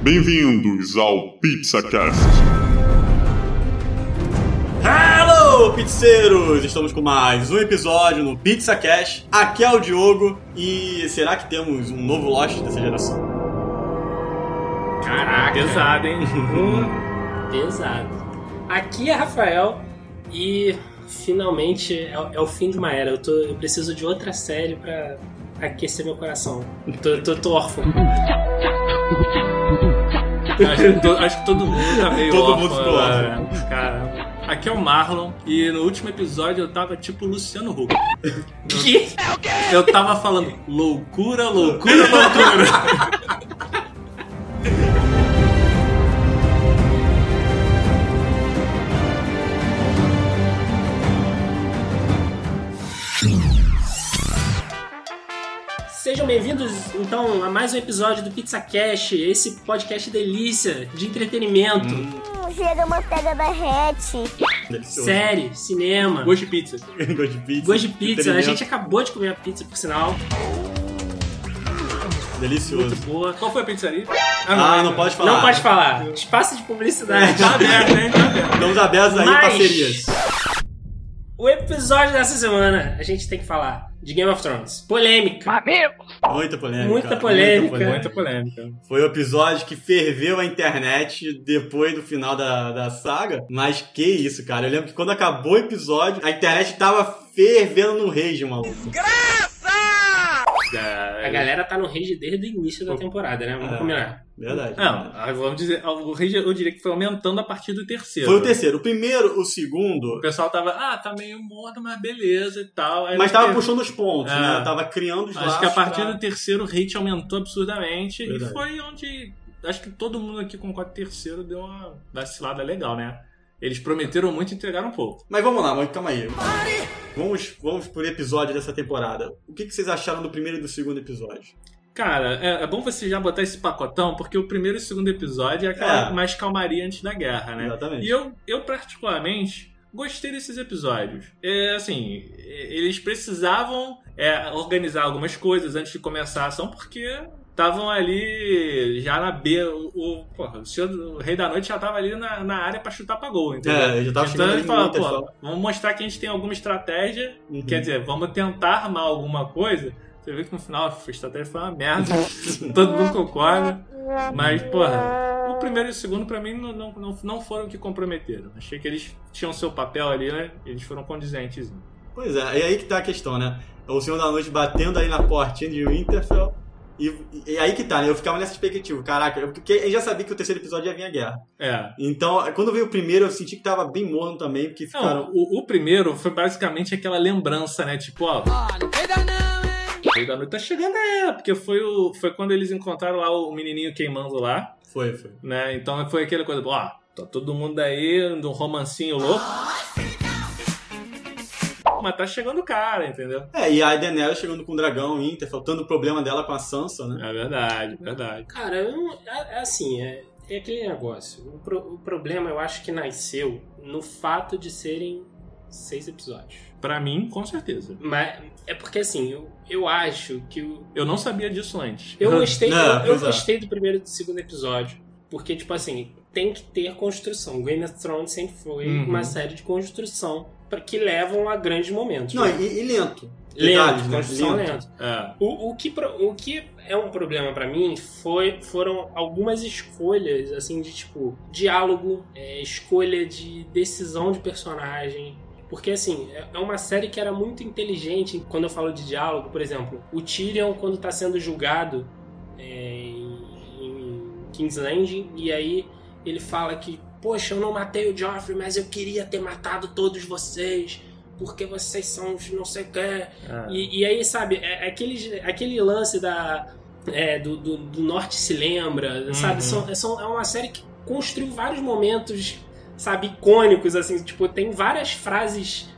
Bem-vindos ao PizzaCast. Hello, pizzeiros! Estamos com mais um episódio no Pizza Cash. Aqui é o Diogo e será que temos um novo Lost dessa geração? Caraca. Pesado, hein? Hum, pesado. Aqui é Rafael e finalmente é, é o fim de uma era. Eu, tô, eu preciso de outra série pra aquecer meu coração. Tô, tô, tô órfão. acho, que to- acho que todo mundo tá meio Todo órfão, mundo ficou né? Cara, aqui é o Marlon e no último episódio eu tava tipo Luciano Huck. Que? Eu tava falando loucura, loucura, loucura. Sejam bem-vindos, então, a mais um episódio do Pizza Cash, esse podcast delícia de entretenimento, Chega, manteiga derrete. Delicioso. série, cinema, Gosto de pizza. Gosto de pizza. gosto de pizza. A gente acabou de comer a pizza, por sinal, Delicioso. muito boa. Qual foi a pizzaria? Ah, não pode falar. Não pode falar. Espaço de publicidade. Tá aberto, hein? Tá aberto. Estamos abertos aí, Mas- parcerias. O episódio dessa semana, a gente tem que falar de Game of Thrones. Polêmica. Muita polêmica. Muita polêmica. Muita polêmica. Foi o episódio que ferveu a internet depois do final da, da saga. Mas que isso, cara. Eu lembro que quando acabou o episódio, a internet tava fervendo no rage, maluco. A galera tá no rage desde o início da temporada, né? Vamos É. combinar. Verdade. Não, ah, vamos dizer, o rei eu diria que foi aumentando a partir do terceiro. Foi o terceiro. O primeiro, o O segundo, pessoal tava, ah, tá meio morto, mas beleza e tal. Aí mas tava puxando os pontos, É. né? Tava criando os Acho laços que a partir pra- do terceiro o hate aumentou absurdamente Verdade. e foi onde acho que todo mundo aqui concorda que o terceiro deu uma vacilada legal, né? Eles prometeram muito e entregaram um pouco. Mas vamos lá, mas calma aí. Vamos, vamos por episódio dessa temporada. O que, que vocês acharam do primeiro e do segundo episódio? Cara, é, é bom você já botar esse pacotão, porque o primeiro e o segundo episódio é aquela É. mais calmaria antes da guerra, né? Exatamente. E eu, eu particularmente, gostei desses episódios. É, assim, eles precisavam é, organizar algumas coisas antes de começar a ação, porque estavam ali já na B. O, o, porra, o, senhor, o Rei da Noite já tava ali na, na área pra chutar pra gol, entendeu? É, já tava então ele fala, pô, vamos mostrar que a gente tem alguma estratégia, Uhum. quer dizer, vamos tentar armar alguma coisa. Você vê que no final a estratégia foi uma merda, todo mundo concorda. Mas, porra, o primeiro e o segundo pra mim não, não, não, não foram o que comprometeram. Achei que eles tinham seu papel ali, né? Eles foram condizentes. Pois é, e aí que tá a questão, né? O Senhor da Noite batendo aí na portinha de Winterfell. E, e aí que tá, né? Eu ficava nessa expectativa. Caraca, eu- porque eu já sabia que o terceiro episódio ia vir a guerra. É. Então, quando veio o primeiro, eu senti que tava bem morno também, porque Não, ficaram. o, o primeiro foi basicamente aquela lembrança, né? Tipo, ó. O Rei da Noite tá chegando aí, porque foi, o, foi quando eles encontraram lá o menininho queimando lá. Foi, foi. né? Então foi aquela coisa, ó, tá todo mundo aí num romancinho louco. Mas tá chegando o cara, entendeu? É, e a Daenerys chegando com o dragão, Inter, faltando o problema dela com a Sansa, né? É verdade, verdade. Cara, eu não- é, é assim, é, é aquele negócio. O, pro- o problema eu acho que nasceu no fato de serem seis episódios. Pra mim, com certeza. Mas é porque assim, eu, eu acho que o, Eu não sabia disso antes. Eu gostei, Não, eu, é. gostei do primeiro e do segundo episódio. Porque, tipo assim, tem que ter construção. Game of Thrones sempre foi Uhum. uma série de construção que levam a grandes momentos. Não, né? e, e lento. lento, Detalhes, né? construção Lento. lento. É. O, o, que, o que é um problema pra mim foi, foram algumas escolhas, assim, de tipo, diálogo, é, escolha de decisão de personagem. Porque, assim, é- é uma série que era muito inteligente quando eu falo de diálogo. Por exemplo, o Tyrion, quando tá sendo julgado é, em, em King's Landing, e aí ele fala que, poxa, eu não matei o Joffrey, mas eu queria ter matado todos vocês. Porque vocês são os não sei o que. é. E, e aí, sabe, é, é aquele, aquele lance da, é, do, do, do Norte se lembra, sabe? Uhum. São, são, é uma série que construiu vários momentos, sabe, icônicos, assim, tipo, tem várias frases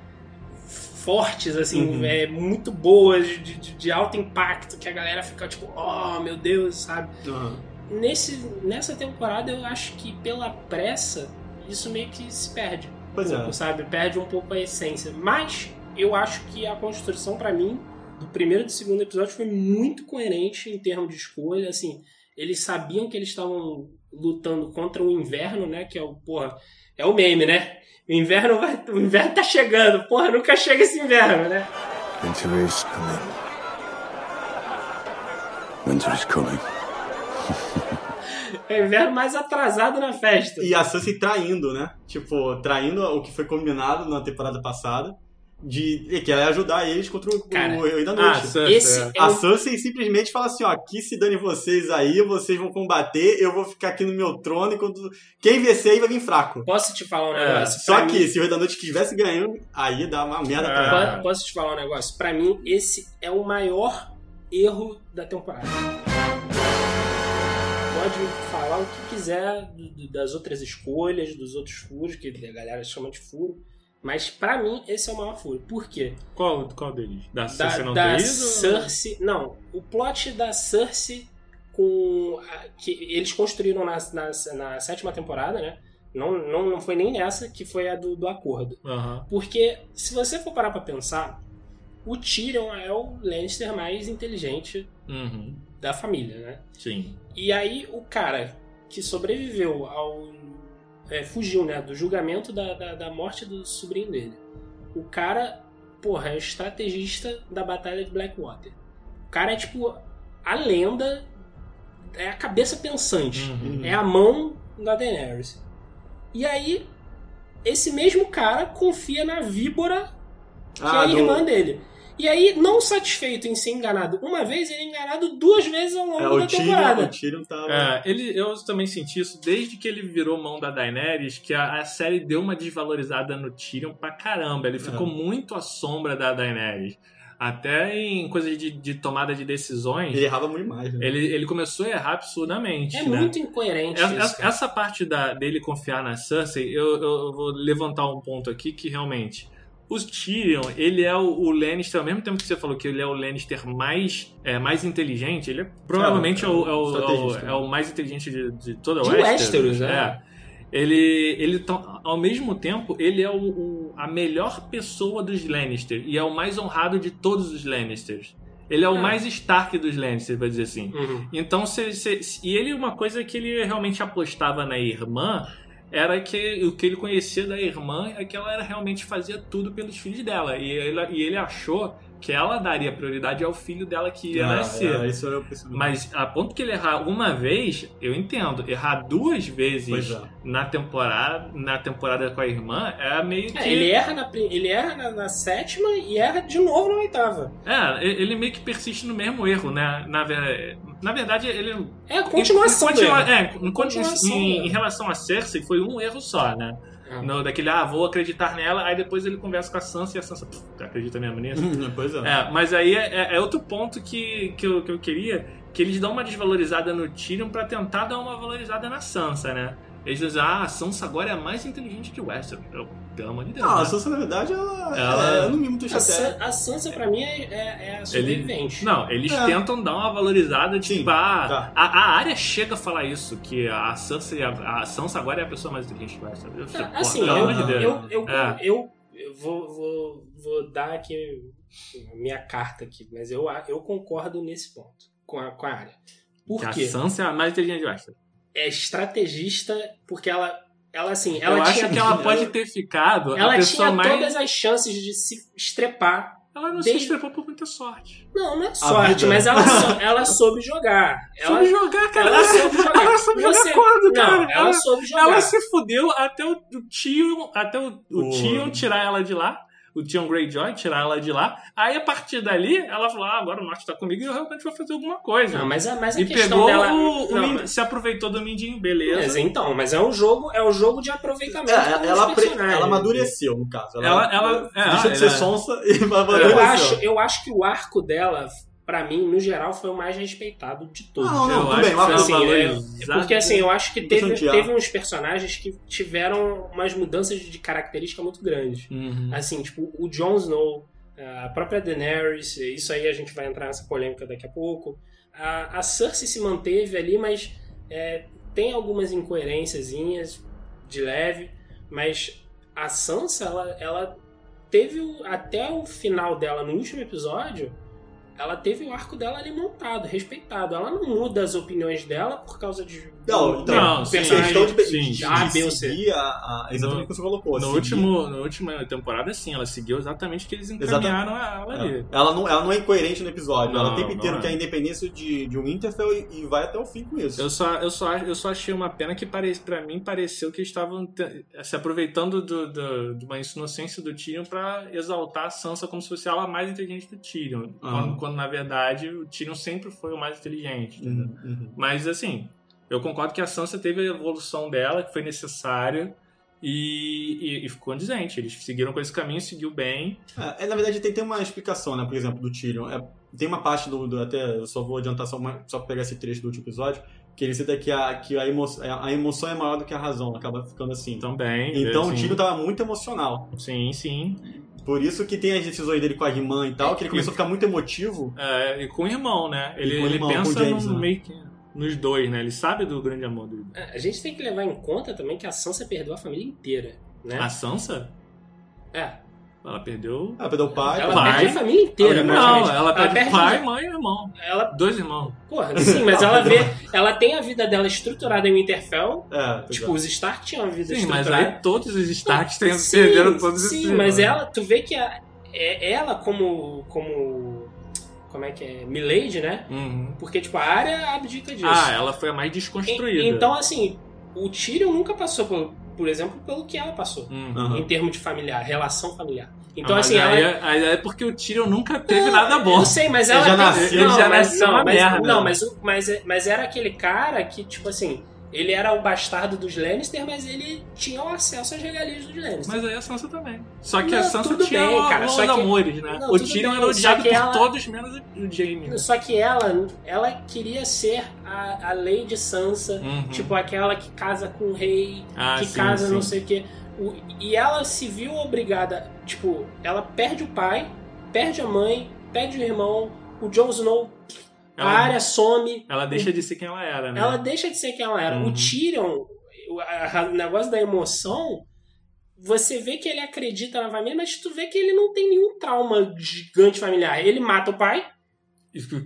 fortes, assim, Uhum. é, muito boas, de, de, de alto impacto, que a galera fica tipo, oh meu Deus, sabe? Aham. Nesse, nessa temporada eu acho que pela pressa, isso meio que se perde. Pois um é. pouco, sabe? Perde um pouco a essência. Mas eu acho que a construção, pra mim, do primeiro e do segundo episódio foi muito coerente em termos de escolha. Assim, Eles sabiam que eles estavam lutando contra o inverno, né? Que é o, porra, é o meme, né? O inverno vai, o inverno tá chegando, porra, nunca chega esse inverno, né? Winter is coming. Winter is coming. É o inverno mais atrasado na festa. E a Cersei traindo, né? Tipo, traindo o que foi combinado na temporada passada. De que ela ia ajudar eles contra o, Cara, o Rei da Ah, Noite. Cersei, Esse é. é A Cersei simplesmente fala assim, ó, aqui se dane vocês aí, vocês vão combater, eu vou ficar aqui no meu trono e quando quem vencer aí vai vir fraco. Posso te falar um É, negócio? Só Pra que mim- se o Rei da Noite estivesse ganhando, aí dá uma merda É. pra ela. Po- Posso te falar um negócio? Pra mim, esse é o maior erro da temporada. Pode falar o que quiser das outras escolhas, dos outros furos, que a galera chama de furo. Mas pra mim, esse é o maior furo. Por quê? Qual, qual deles? Da Da, Cersei não da ter? Cersei. Não, o plot da Cersei com. a- que eles construíram na, na, na sétima temporada, né? Não, não, não foi nem nessa, que foi a do, do acordo. Aham. Porque, se você for parar pra pensar, o Tyrion é o Lannister mais inteligente Uhum. Da família, né? Sim. E aí, o cara que sobreviveu ao. é, fugiu, né? Do julgamento da, da, da morte do sobrinho dele. O cara, porra, é o estrategista da Batalha de Blackwater. O cara é tipo a lenda, é a cabeça pensante. Uhum. É a mão da Daenerys. E aí, esse mesmo cara confia na víbora que é a Ah, do- irmã dele. E aí, não satisfeito em ser enganado uma vez, ele é enganado duas vezes ao longo É, da o Tyrion, temporada. o Tyrion tava... É, ele, eu também senti isso desde que ele virou mão da Daenerys, que a, a série deu uma desvalorizada no Tyrion pra caramba. Ele ficou muito à sombra da Daenerys. Até em coisas de, de tomada de decisões, Ele errava muito mais, né? ele, ele começou a errar absurdamente. É né? muito incoerente Essa, isso. essa- cara. essa parte da, dele confiar na Cersei, eu- eu vou levantar um ponto aqui que realmente. O Tyrion, ele é o, o Lannister, ao mesmo tempo que você falou que ele é o Lannister mais, é, mais inteligente, ele é, provavelmente é, o, é, o, é, o, é o mais inteligente de, de toda a De Westeros. Westeros, né? É. Ele, ele tá- ao mesmo tempo, ele é o, o- a melhor pessoa dos Lannister e é o mais honrado de todos os Lannisters. Ele é o É. mais Stark dos Lannisters, vai dizer assim. Uhum. Então, se, se- se- e ele, uma coisa que ele realmente apostava na irmã era que o que ele conhecia da irmã é que ela era, realmente fazia tudo pelos filhos dela. E ele, e ele achou que ela daria prioridade ao filho dela que ia Ah, nascer. é, isso era o pensamento. Mas a ponto que ele errar uma vez, eu entendo. Errar duas vezes é. na temporada, na temporada com a irmã é meio que. É, ele erra, na, ele erra na, na sétima e erra de novo na oitava. É, ele meio que persiste no mesmo erro, né? Na, ver- na verdade, ele É a continuação Em, continua- dele. é, em, Continuação em- em relação a Cersei, foi um erro só, né? Ah. No, daquele, ah, vou acreditar nela, aí depois ele conversa com a Sansa e a Sansa, "Pff, tu acredita mesmo nisso? pois é. é, mas aí é, é- é outro ponto que, que, eu, que eu queria, que eles dão uma desvalorizada no Tyrion pra tentar dar uma valorizada na Sansa, né? Eles dizem, ah, a Sansa agora é a mais inteligente que o Westeros. Eu, pelo amor de Deus. Não, né? a Sansa, na verdade, ela, Ela- é, no mínimo, do A, estratégia. San- a Sansa, pra mim, é, é- é a sobrevivente. Não, eles É. tentam dar uma valorizada de tipo, ah, tá. a, a área chega a falar isso, que a Sansa, e a, a Sansa agora é a pessoa mais inteligente que vai, sabe? Eu, Ah, pô, Assim, pelo eu, amor de Deus. eu, eu, É. eu, eu vou, vou, vou dar aqui minha carta aqui, mas eu, eu concordo nesse ponto com a, com a área. Por que quê? a Sansa é a mais inteligente de Westeros. É estrategista, porque ela, ela assim, ela Eu tinha, acho que ela pode ter ficado a ela pessoa tinha mais... todas as chances de se estrepar. Ela não desde- se estrepou por muita sorte. Não, não é sorte, mas ela, sou- ela soube jogar. Ela, soube jogar, cara. ela soube jogar. Ela soube Você- jogar quando, não, cara? ela, Ela- soube jogar. Ela se fudeu até o, o Tion, até o, o O- Tion tirar ela de lá. O Tion Greyjoy tirar ela de lá. Aí, a partir dali, ela falou, ah, agora o Norte tá comigo e eu realmente vou fazer alguma coisa. Não, mas mas a e pegou dela... o, o não, mas- se aproveitou do Mindinho, beleza. Mas então, mas é um jogo, é um jogo de aproveitamento É, ela, pre- ela amadureceu, no caso. Ela- ela- é, deixou de ser ela- sonsa e amadureceu. Eu acho, eu acho que o arco dela, pra mim, no geral, foi o mais respeitado de todos. Não, não, Eu tudo acho bem, que mas foi assim, é- valorizada. Porque assim, eu acho que teve, teve uns personagens que tiveram umas mudanças de característica muito grandes. Uhum. Assim, tipo, o Jon Snow, a própria Daenerys, isso aí a gente vai entrar nessa polêmica daqui a pouco. A, a Cersei se manteve ali, mas é, tem algumas incoerênciazinhas de leve, mas a Sansa, ela, ela teve o- até o final dela, no último episódio, ela teve o arco dela ali montado, respeitado. Ela não muda as opiniões dela por causa de. Não, então, Não, a sim, questão de, sim. de, A, de seguir a, a, exatamente o que você colocou. No seguir- último, na última temporada, sim, ela seguiu exatamente o que eles encaminharam ela ali. É. Ela, não, ela não é incoerente no episódio. ela Não, o tempo inteiro é. quer a independência de, de Winterfell e, e vai até o fim com isso. Eu só, eu, só, eu só achei uma pena que pare, pra mim pareceu que eles estavam te- se aproveitando do, do- de uma inocência do Tyrion pra exaltar a Sansa como se fosse ela a mais inteligente do Tyrion. Ah. Quando, quando, na verdade o Tyrion sempre foi o mais inteligente. Uhum, uhum. Mas assim, eu concordo que a Sansa teve a evolução dela, que foi necessária. E, e, e ficou condizente. Eles seguiram com esse caminho, seguiu bem. É, na verdade, tem, tem uma explicação, né? Por exemplo, do Tyrion. É, tem uma parte do, do- Até eu só vou adiantar só, uma- só pra pegar esse trecho do último episódio. Que ele cita que, a, que a, emo, a emoção é maior do que a razão. Acaba ficando assim. Também. Então o sim, Tyrion tava muito emocional. Sim, sim. Por isso que tem as decisões dele com a irmã e tal, que ele começou a ficar muito emotivo. É, e com o irmão, né? Ele, o ele irmão, o pensa James, no, né? meio que nos dois, né? Ele sabe do grande amor do A gente tem que levar em conta também que a Sansa perdeu a família inteira, né? A Sansa? É. Ela perdeu. Ah, perdeu o pai. Ela pai. perde a família inteira, Não, praticamente. ela perde, perde pai, mãe e irmão. Ela, Dois irmãos. porra, sim, mas ela vê, ela tem a vida dela estruturada em Winterfell. É, Tipo, os Stark tinham a vida Sim, mas estruturada. aí todos os Starks têm, perderam todos esses Sim, mas irmãos. ela, tu vê que a, é, ela como como como é que é, Milady, né? Uhum. Porque tipo a área abdica disso. Ah, ela foi a mais desconstruída. E- Então assim, o Tyrion nunca passou por, por exemplo, pelo que ela passou. Uhum. Em termos de familiar, relação familiar. Então, Ah, assim, aí, ela. é- aí é porque o Tyrion nunca teve nada bom. Eu sei, mas Ele ela. já tem- nasceu- não, ele já mas, nasceu não, uma mas, merda. Não, mas, mas, mas era aquele cara que, tipo assim, ele era o bastardo dos Lannister, mas ele tinha o acesso às regalias dos Lannister. Mas aí a Sansa também. Só que Não, a Sansa tinha bem, cara, os só que- amores, né? Não, o Tyrion era odiado que por ela- todos, menos o Jaime. né? Só que ela, ela queria ser a, a Lady Sansa, Uhum. tipo aquela que casa com o rei, Ah, que sim, casa sim. não sei o quê. O- E ela se viu obrigada, tipo, ela perde o pai, perde a mãe, perde o irmão, o Jon Snow, a Ela- área some, Ela deixa de ser quem ela era, né? ela deixa de ser quem ela era. Uhum. O Tyrion, o a- negócio da emoção, você vê que ele acredita na família, mas tu vê que ele não tem nenhum trauma gigante familiar. Ele mata o pai,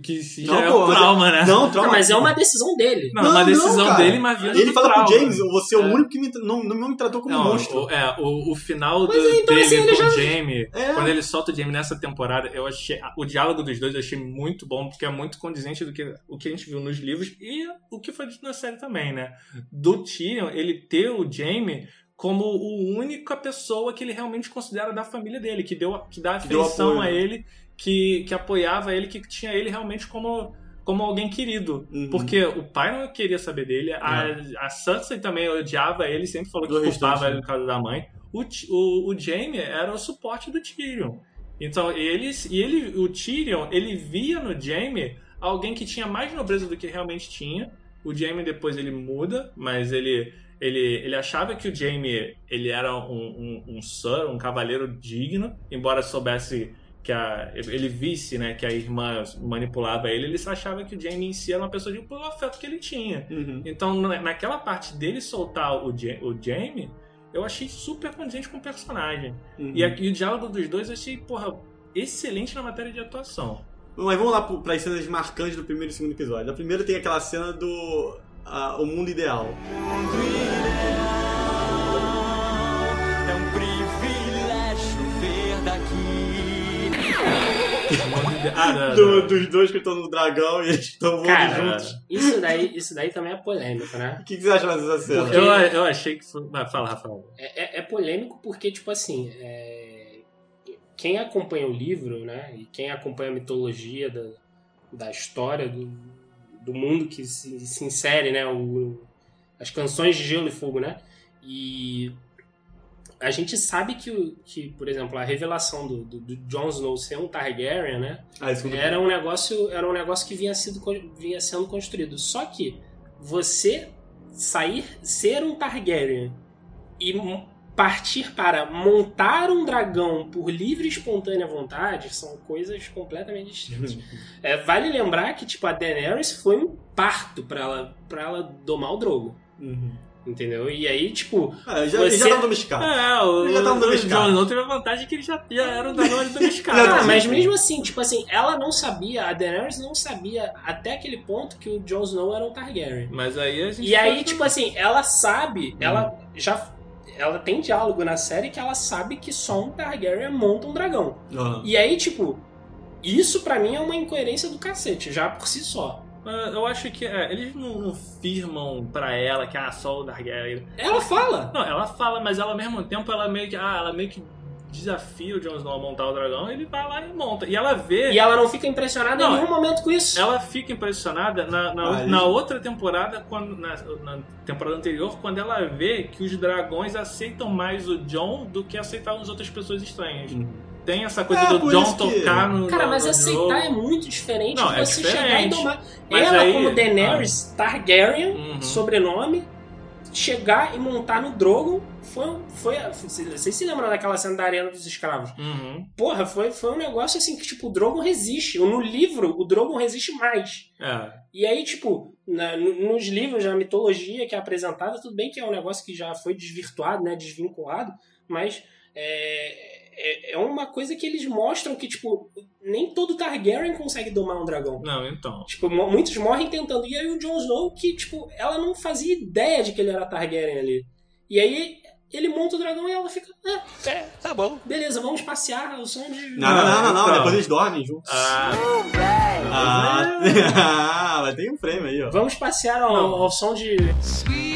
que se Não, já é pô, um mas trauma, né? Não, não, trauma. mas é uma decisão dele. Não, uma decisão cara. dele, mas vindo Ele fala trauma. pro James, você é o É. único que me, não, não me tratou como Não, monstro. O, é, o, o final do, Mas então, dele assim, ele com já- o Jamie, É. quando ele solta o Jamie nessa temporada, eu achei. O diálogo dos dois eu achei muito bom, porque é muito condizente do que o que a gente viu nos livros e o que foi dito na série também, né? Do Tyrion, ele ter o Jamie como o única pessoa que ele realmente considera da família dele, que deu que dá Que deu afeição apoio, a né? ele, que, que apoiava ele, que tinha ele realmente como como alguém querido. Uhum. Porque o pai não queria saber dele, a, a Sansa também odiava ele, sempre falou que culpava ele por causa da mãe. O, o, o Jaime era o suporte do Tyrion. Então, eles, e ele, o Tyrion, ele via no Jaime alguém que tinha mais nobreza do que realmente tinha. O Jaime depois ele muda, mas ele, ele, ele achava que o Jaime ele era um, um, um sir, um cavaleiro digno, embora soubesse que a, ele visse né, que a irmã manipulava ele, ele achava que o Jaime em si era uma pessoa de pelo afeto que ele tinha. Uhum. Então, na- naquela parte dele soltar o, o Jaime, eu achei super condizente com o personagem. Uhum. E, aqui, o diálogo dos dois eu achei, porra, excelente na matéria de atuação. Mas vamos lá para as cenas marcantes do primeiro e segundo episódio. Na primeira tem aquela cena do ah, O Mundo Ideal. É Ah, Do- dos dois que estão no dragão e eles estão voando juntos. Isso daí, isso daí também é polêmico, né? O que, que você acha dessa cena? Porque- eu, eu achei que foi. Vai, fala, Rafael. É, é- é polêmico porque, tipo assim, é, quem acompanha o livro, né? E quem acompanha a mitologia da, da história do, do mundo que se, se insere, né? O, as canções de Gelo e Fogo, né? E a gente sabe que, que por exemplo, a revelação do, do, do Jon Snow ser um Targaryen, né? Ah, Era um negócio, era um negócio que vinha, sido, vinha sendo construído. Só que você sair, ser um Targaryen e partir para montar um dragão por livre e espontânea vontade são coisas completamente distintas. É, vale lembrar que tipo a Daenerys foi um parto para ela para ela domar o Drogo. Uhum. Entendeu? E aí, tipo, É, já, Você- já tava domesticado. É, o, já tava o domesticado. Jon Snow teve a vantagem que ele já, já era um dragão ali domesticado. Ah, tá- mas mesmo assim, tipo assim, ela não sabia, a Daenerys não sabia até aquele ponto que o Jon Snow era um Targaryen. Mas aí a gente. E aí, foi- tipo assim, ela sabe, ela Hum. já. Ela tem diálogo na série que ela sabe que só um Targaryen monta um dragão. Aham. E aí, tipo, isso pra mim é uma incoerência do cacete, já por si só. Ah, Eu acho que é, eles não, não firmam pra ela que ah, só o Targaryen. Ela fala. Não, ela fala, mas ela ao mesmo tempo ela meio que. Ah, ela meio que desafia o Jon Snow a montar o dragão, ele vai lá e monta. E ela vê. E ela não fica impressionada Não, em nenhum momento com isso. Ela fica impressionada na, na, Ah, na outra temporada, quando, na, na temporada anterior, quando ela vê que os dragões aceitam mais o John do que aceitavam as outras pessoas estranhas. Uhum. Tem essa coisa É, do John que- tocar no. Cara, mas no aceitar jogo. é muito diferente Não, de é você chegar e diferente. domar. Mas ela, aí- como Daenerys Targaryen, Uhum. sobrenome, chegar e montar no Drogon foi. foi vocês se lembram daquela cena da Arena dos Escravos? Uhum. Porra, foi, foi um negócio assim que, tipo, o Drogon resiste. No livro, o Drogon resiste mais. É. E aí, tipo, na- no- nos livros, na mitologia que é apresentada, tudo bem que é um negócio que já foi desvirtuado, né, desvinculado, mas é, é, é uma coisa que eles mostram que, tipo, nem todo Targaryen consegue domar um dragão. Não, então. Tipo, muitos morrem tentando. E aí o Jon Snow, que, tipo, ela não fazia ideia de que ele era Targaryen ali. E aí ele monta o dragão e ela fica, ah, É, tá bom. beleza, vamos passear ao som de... Não, não, não, não, não. Então. Depois eles dormem juntos. Ah, Ah, ah, mas tem um frame aí, ó. Vamos passear ao, Não. ao som de... Sweet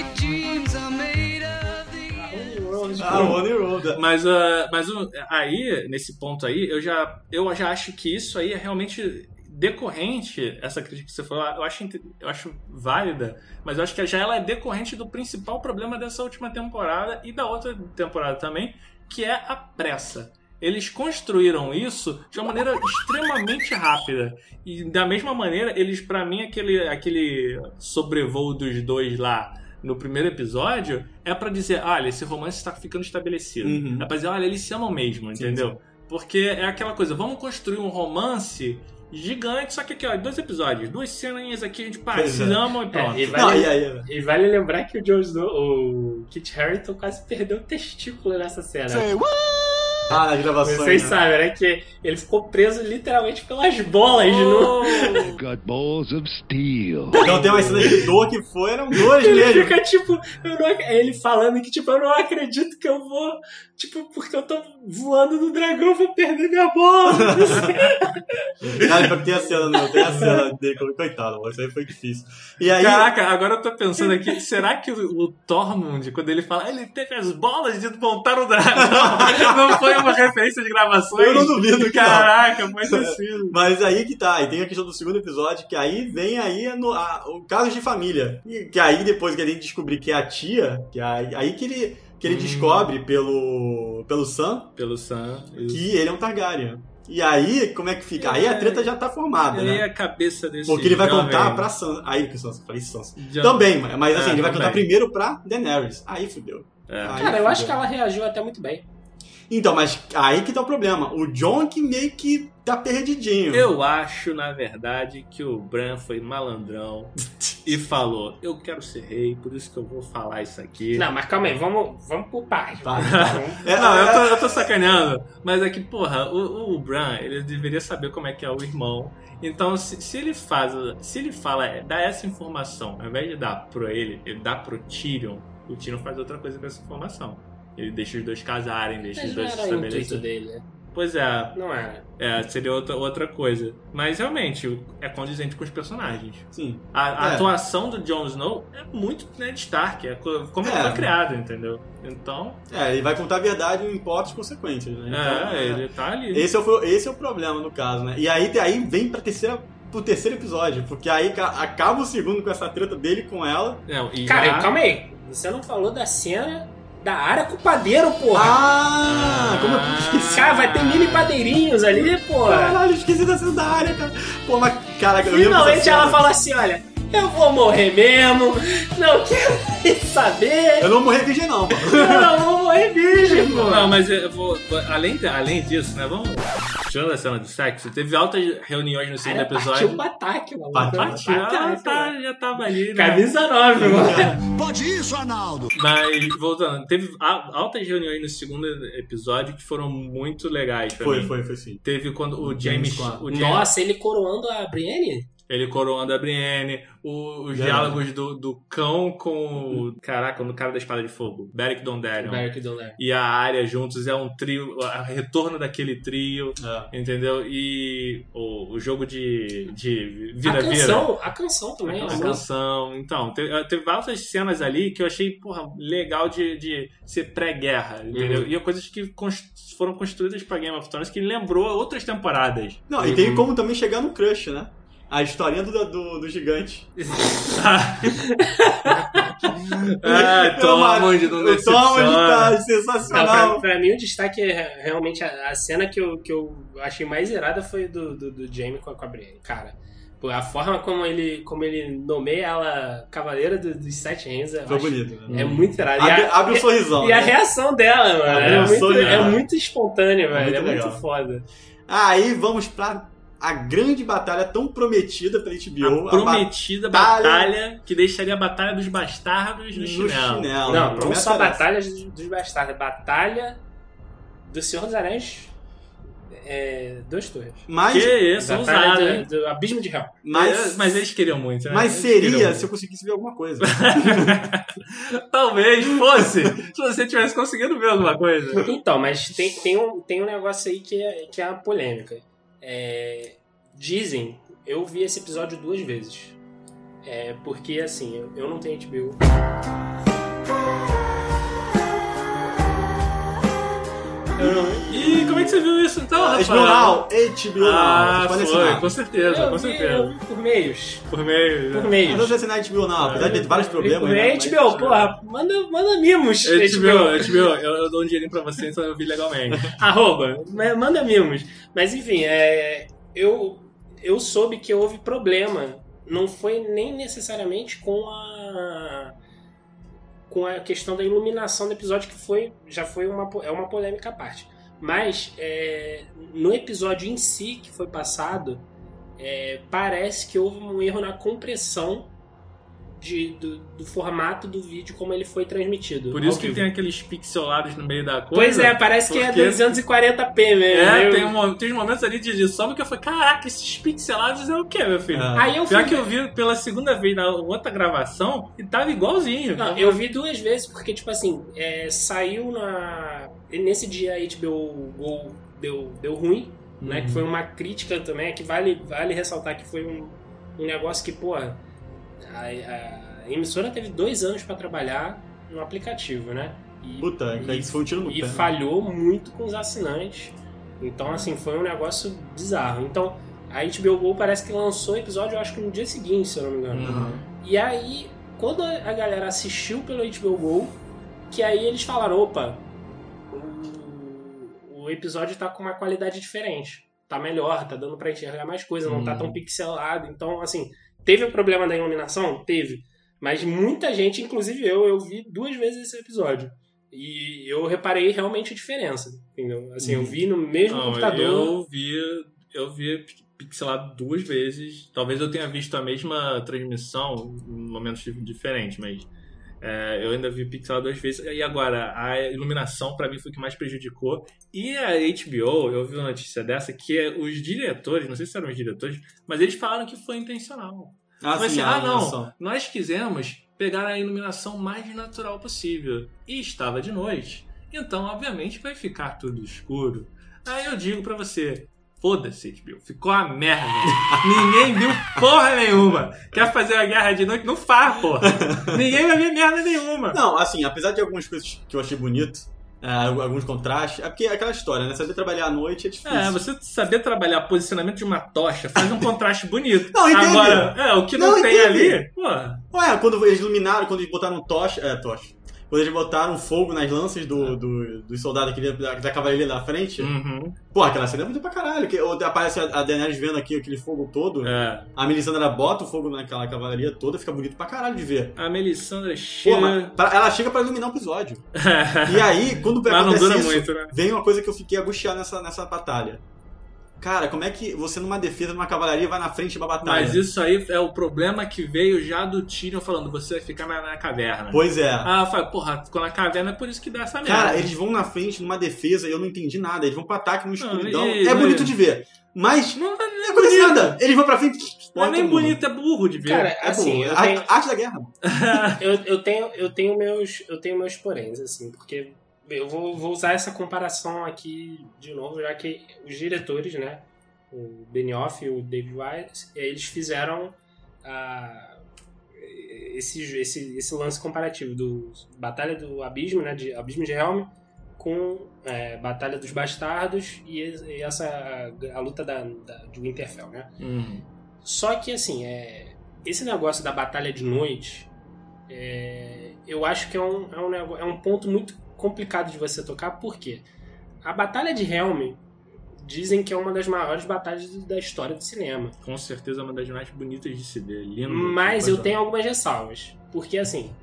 Rose. Ah, o Honey Road. mas, ah, mas o- aí, nesse ponto aí, eu já, eu já acho que isso aí é realmente decorrente, essa crítica que você falou, eu acho, eu acho válida, mas eu acho que já ela é decorrente do principal problema dessa última temporada e da outra temporada também, que é a pressa. Eles construíram isso de uma maneira extremamente rápida. E da mesma maneira, eles, pra mim, aquele, aquele sobrevoo dos dois lá no primeiro episódio é pra dizer, olha, esse romance está ficando estabelecido. Uhum. É pra dizer, olha, eles se amam mesmo, Sim, entendeu? Porque é aquela coisa, vamos construir um romance gigante, só que aqui, ó, dois episódios, duas cenas aqui, a gente pá, se é. amam e pronto. É, e Não, vale, e aí? e vale lembrar que o Jon Snow, o Kit Harington quase perdeu o testículo nessa cena. Ah, nas gravações. Vocês né? sabem, né? Que ele ficou preso literalmente pelas bolas no... Oh! Got balls of steel. Então tem uma cena de dor que foi, eram duas Ele mesmo. fica tipo, eu não, ele falando que tipo, eu não acredito que eu vou, tipo, porque eu tô voando no dragão, vou perder minha bola. Cara, porque tem a cena, não, tem a cena dele, coitado, mano, isso aí foi difícil. E aí, Caraca, agora eu tô pensando aqui, será que o, o Tormund, quando ele fala, ele teve as bolas de montar o dragão, não foi uma referência de gravações? Eu não duvido que não. Caraca, ter sido. Mas aí que tá, e tem a questão do segundo episódio, que aí vem aí no, a- o caso de família. E que aí depois que ele descobrir que é a tia, que aí, aí que ele, que ele Hum. descobre pelo, pelo Sam Pelo Sam. isso. que ele é um Targaryen. E aí, como é que fica? Aí a treta já tá formada, né? a cabeça desse Porque ele vai jovem- contar pra Sansa. Aí que Sansa, falei Sansa. Também, mas assim, É, ele vai também. contar primeiro pra Daenerys. Aí fudeu. É. Aí Cara, eu acho que fudeu. ela reagiu até muito bem. Então, mas aí que tá o problema. O John que meio que tá perdidinho. Eu acho, na verdade, que o Bran foi malandrão e falou: Eu quero ser rei, por isso que eu vou falar isso aqui. Não, mas calma aí, vamos, vamos por parte. Tá. Vamos- É, Não, é, eu tô, eu tô sacaneando. Mas é que, porra, o, o Bran, ele deveria saber como é que é o irmão. Então, se, se ele faz. Se ele fala, é, dá essa informação, ao invés de dar pro ele, ele dá pro Tyrion, o Tyrion faz outra coisa com essa informação. Ele deixa os dois casarem, deixa Mas os dois se era o intuito estabelecerem. dele, né? Pois é, Não era. é, seria outra, outra coisa. Mas realmente, é condizente com os personagens. Sim. A, a É. atuação do Jon Snow é muito Ned Stark, é co- como ele É. foi criado, entendeu? Então, É, ele vai contar a verdade em hipóteses consequências, né? Então, é, ele tá ali. Esse é, o, esse é o problema no caso, né? E aí, aí vem pra terceira, pro terceiro episódio, porque aí ca- acaba o segundo com essa treta dele com ela. Não, e Cara, já- calma aí. Você não falou da cena da área com o padeiro, porra. Ah, como eu pude esquecer. Cara, vai ter mini padeirinhos ali, porra. Caralho, esqueci da cena da área, cara. Pô, mas, cara, eu Finalmente ela fala assim, olha, Eu vou morrer mesmo, não quero nem saber. Eu não morri virgem, não, mano. Eu não vou morrer virgem, pô. Não, mas eu vou. Além, além disso, né? Vamos. Tirando a cena do sexo, teve altas reuniões no segundo Cara, partiu episódio. pro ataque, mano. Partiu, Ah, tá, já tava ali, né? Camisa 9, mano. Pode isso, Arnaldo? Mas, voltando, teve altas reuniões no segundo episódio que foram muito legais pra Foi, mim. foi, foi sim. Teve quando o James. O James Nossa, ele coroando a Brienne? Ele coroando a Brienne, o- os É. diálogos do, do cão com o. Caraca, no cara da espada de fogo, Beric Dondarrion. Beric Dondarrion. E a área juntos é um trio, o retorno daquele trio, É. entendeu? E o, o jogo de, de A vira-vira. canção, a canção também. A a canção. Então, teve, teve várias cenas ali que eu achei, porra, legal de, de ser pré-guerra, entendeu? Uhum. E coisas que foram construídas pra Game of Thrones que lembrou outras temporadas. Não, e tem como também chegar no crush, né? A historinha do, do, do gigante. ah, toma, onde não O Toma de tá decepciona. Não, sensacional. pra, pra mim o destaque é realmente a, a cena que eu, que eu achei mais irada foi do, do, do Jaime com a, com a Brienne. Cara, a forma como ele, como ele nomeia ela Cavaleira do- dos Sete Foi acho- bonito. Né? é muito irado. Abre, a- abre o sorrisão. E a né? reação dela, mano, é o muito, é muito espontâneo, velho. muito é muito foda. Aí vamos pra a grande batalha tão prometida pela HBO. A prometida batalha- batalha que deixaria a Batalha dos Bastardos no, no chinelo. chinelo. Não, não só era essa. batalhas dos, dos bastardos, batalha do Senhor dos Anéis. É, dois torres. Mas, Que isso, Batalha ousado, do, hein? do Abismo de Hell. mas, mas eles queriam muito, né? mas seria muito. se eu conseguisse ver alguma coisa. Talvez fosse, se você tivesse conseguido ver alguma coisa. Então, mas tem, tem, um, tem um negócio aí que é, que é a polêmica. É, dizem, eu vi esse episódio duas vezes. É, porque, assim, eu, eu não tenho HBO. Eu não, É você viu isso então, Rafael? HBO Now, HBO Now. Ah, Vocês podem foi, assinar. com certeza, eu com vi, eu certeza. vi por meios. Por meio. Por né? meios. Mas eu já assinei HBO Now, apesar de ter vários problemas. né? É, Mas- HBO, porra, manda, manda mimos. HBO, HBO, eu, eu dou um dinheirinho pra você, então eu vi legalmente. Arroba, ma- manda mimos. Mas enfim, é, eu, eu soube que houve problema. Não foi nem necessariamente com a com a questão da iluminação do episódio, que foi já foi uma, po- é uma polêmica à parte. Mas é, no episódio em si que foi passado, é, parece que houve um erro na compressão de, do, do formato do vídeo como ele foi transmitido. Por isso que vivo. tem aqueles pixelados no meio da coisa. Pois é, parece que é porque- 240p mesmo. É, Eu- tem, um, tem uns momentos ali de, de sombra que eu falei, caraca, esses pixelados é o quê, meu filho? Ah. Aí eu Pior fui... que eu vi pela segunda vez na outra gravação e tava igualzinho. Não, eu vi duas vezes, porque, tipo assim, é, saiu na. Nesse dia a HBO Go deu, deu ruim, né? Uhum. Que foi uma crítica também, que vale, vale ressaltar que foi um, um negócio que, pô, a, a emissora teve dois anos pra trabalhar no aplicativo, né? E, Puta, e- isso foi um tiro no e pé. falhou muito com os assinantes. Então, assim, foi um negócio bizarro. Então, a HBO Go parece que lançou o episódio, eu acho que no dia seguinte, se eu não me engano. Uhum. E aí, quando a galera assistiu pelo HBO Go, que aí eles falaram, opa, o, o episódio tá com uma qualidade diferente. Tá melhor, tá dando pra enxergar mais coisa, não tá tão pixelado. Então, assim, teve o problema da iluminação? Teve. Mas muita gente, inclusive eu, eu vi duas vezes esse episódio. E eu reparei realmente a diferença, entendeu? Assim, eu vi no mesmo Não, computador. eu vi, eu vi pixelado duas vezes. Talvez eu tenha visto a mesma transmissão em momentos diferentes, mas é, eu ainda vi pixelado duas vezes. E agora, a iluminação pra mim foi o que mais prejudicou. E a HBO, eu vi uma notícia dessa que é os diretores, não sei se eram os diretores, mas eles falaram que foi intencional. Ah, Mas sim, assim, ah, não, nós quisemos pegar a iluminação mais natural possível. E estava de noite. Então, obviamente, vai ficar tudo escuro. Aí eu digo pra você, foda-se, HBO, ficou a merda. Ninguém viu porra nenhuma. Quer fazer a guerra de noite? Não faz, porra. Ninguém vai ver merda nenhuma. Não, assim, apesar de algumas coisas que eu achei bonito, é, alguns contrastes, é porque é aquela história, né? Saber trabalhar à noite é difícil. É, você saber trabalhar posicionamento de uma tocha faz um contraste bonito. Não, entendi. Agora, é, o que não, Não, tem ali, porra. Ué, quando eles iluminaram, quando eles botaram tocha. É, tocha. Quando eles botaram fogo nas lanças do, do, dos soldados aqui da, da cavalaria da frente. Uhum. Pô, aquela cena é muito pra caralho. Que, ou aparece a, Daenerys vendo aqui aquele fogo todo. É. A Melisandre ela bota o fogo naquela cavalaria toda, fica bonito pra caralho de ver. A Melissandra Pô, chega. pra- ela chega pra iluminar o episódio. E aí, quando Mas não acontece dura isso, muito, né? vem uma coisa que eu fiquei angustiado nessa, nessa batalha. Cara, como é que você numa defesa, numa cavalaria, vai na frente de uma batalha? Mas isso aí é o problema que veio já do Tyrion falando, você vai ficar na, na caverna. Pois é. Ah, eu falei, porra, ficou na caverna é por isso que dá essa merda. Cara, eles vão na frente numa defesa e eu não entendi nada. Eles vão pro ataque no escuridão. e- é bonito de ver. Mas Não, não não acontece nada. Eles vão pra frente. não é nem bonito, é burro de ver. Cara, É assim, bom. eu A- tenho, Arte da guerra. eu, eu tenho, eu tenho meus, eu tenho meus poréns, assim, porque eu vou, vou usar essa comparação aqui de novo, já que os diretores, né, o Benioff e o David Wise, eles fizeram ah, esse, esse, esse lance comparativo do Batalha do Abismo, né, de Abismo de Helm, com é, Batalha dos Bastardos e, e essa a luta da, da, de Winterfell, né? Uhum. Só que, assim, é, esse negócio da batalha de noite, é, eu acho que é um, é, um, é um ponto muito complicado de você tocar, porque a Batalha de Helm dizem que é uma das maiores batalhas da história do cinema. Com certeza é uma das mais bonitas de se ver. Lindo. Mas eu tenho algumas ressalvas. Porque, assim,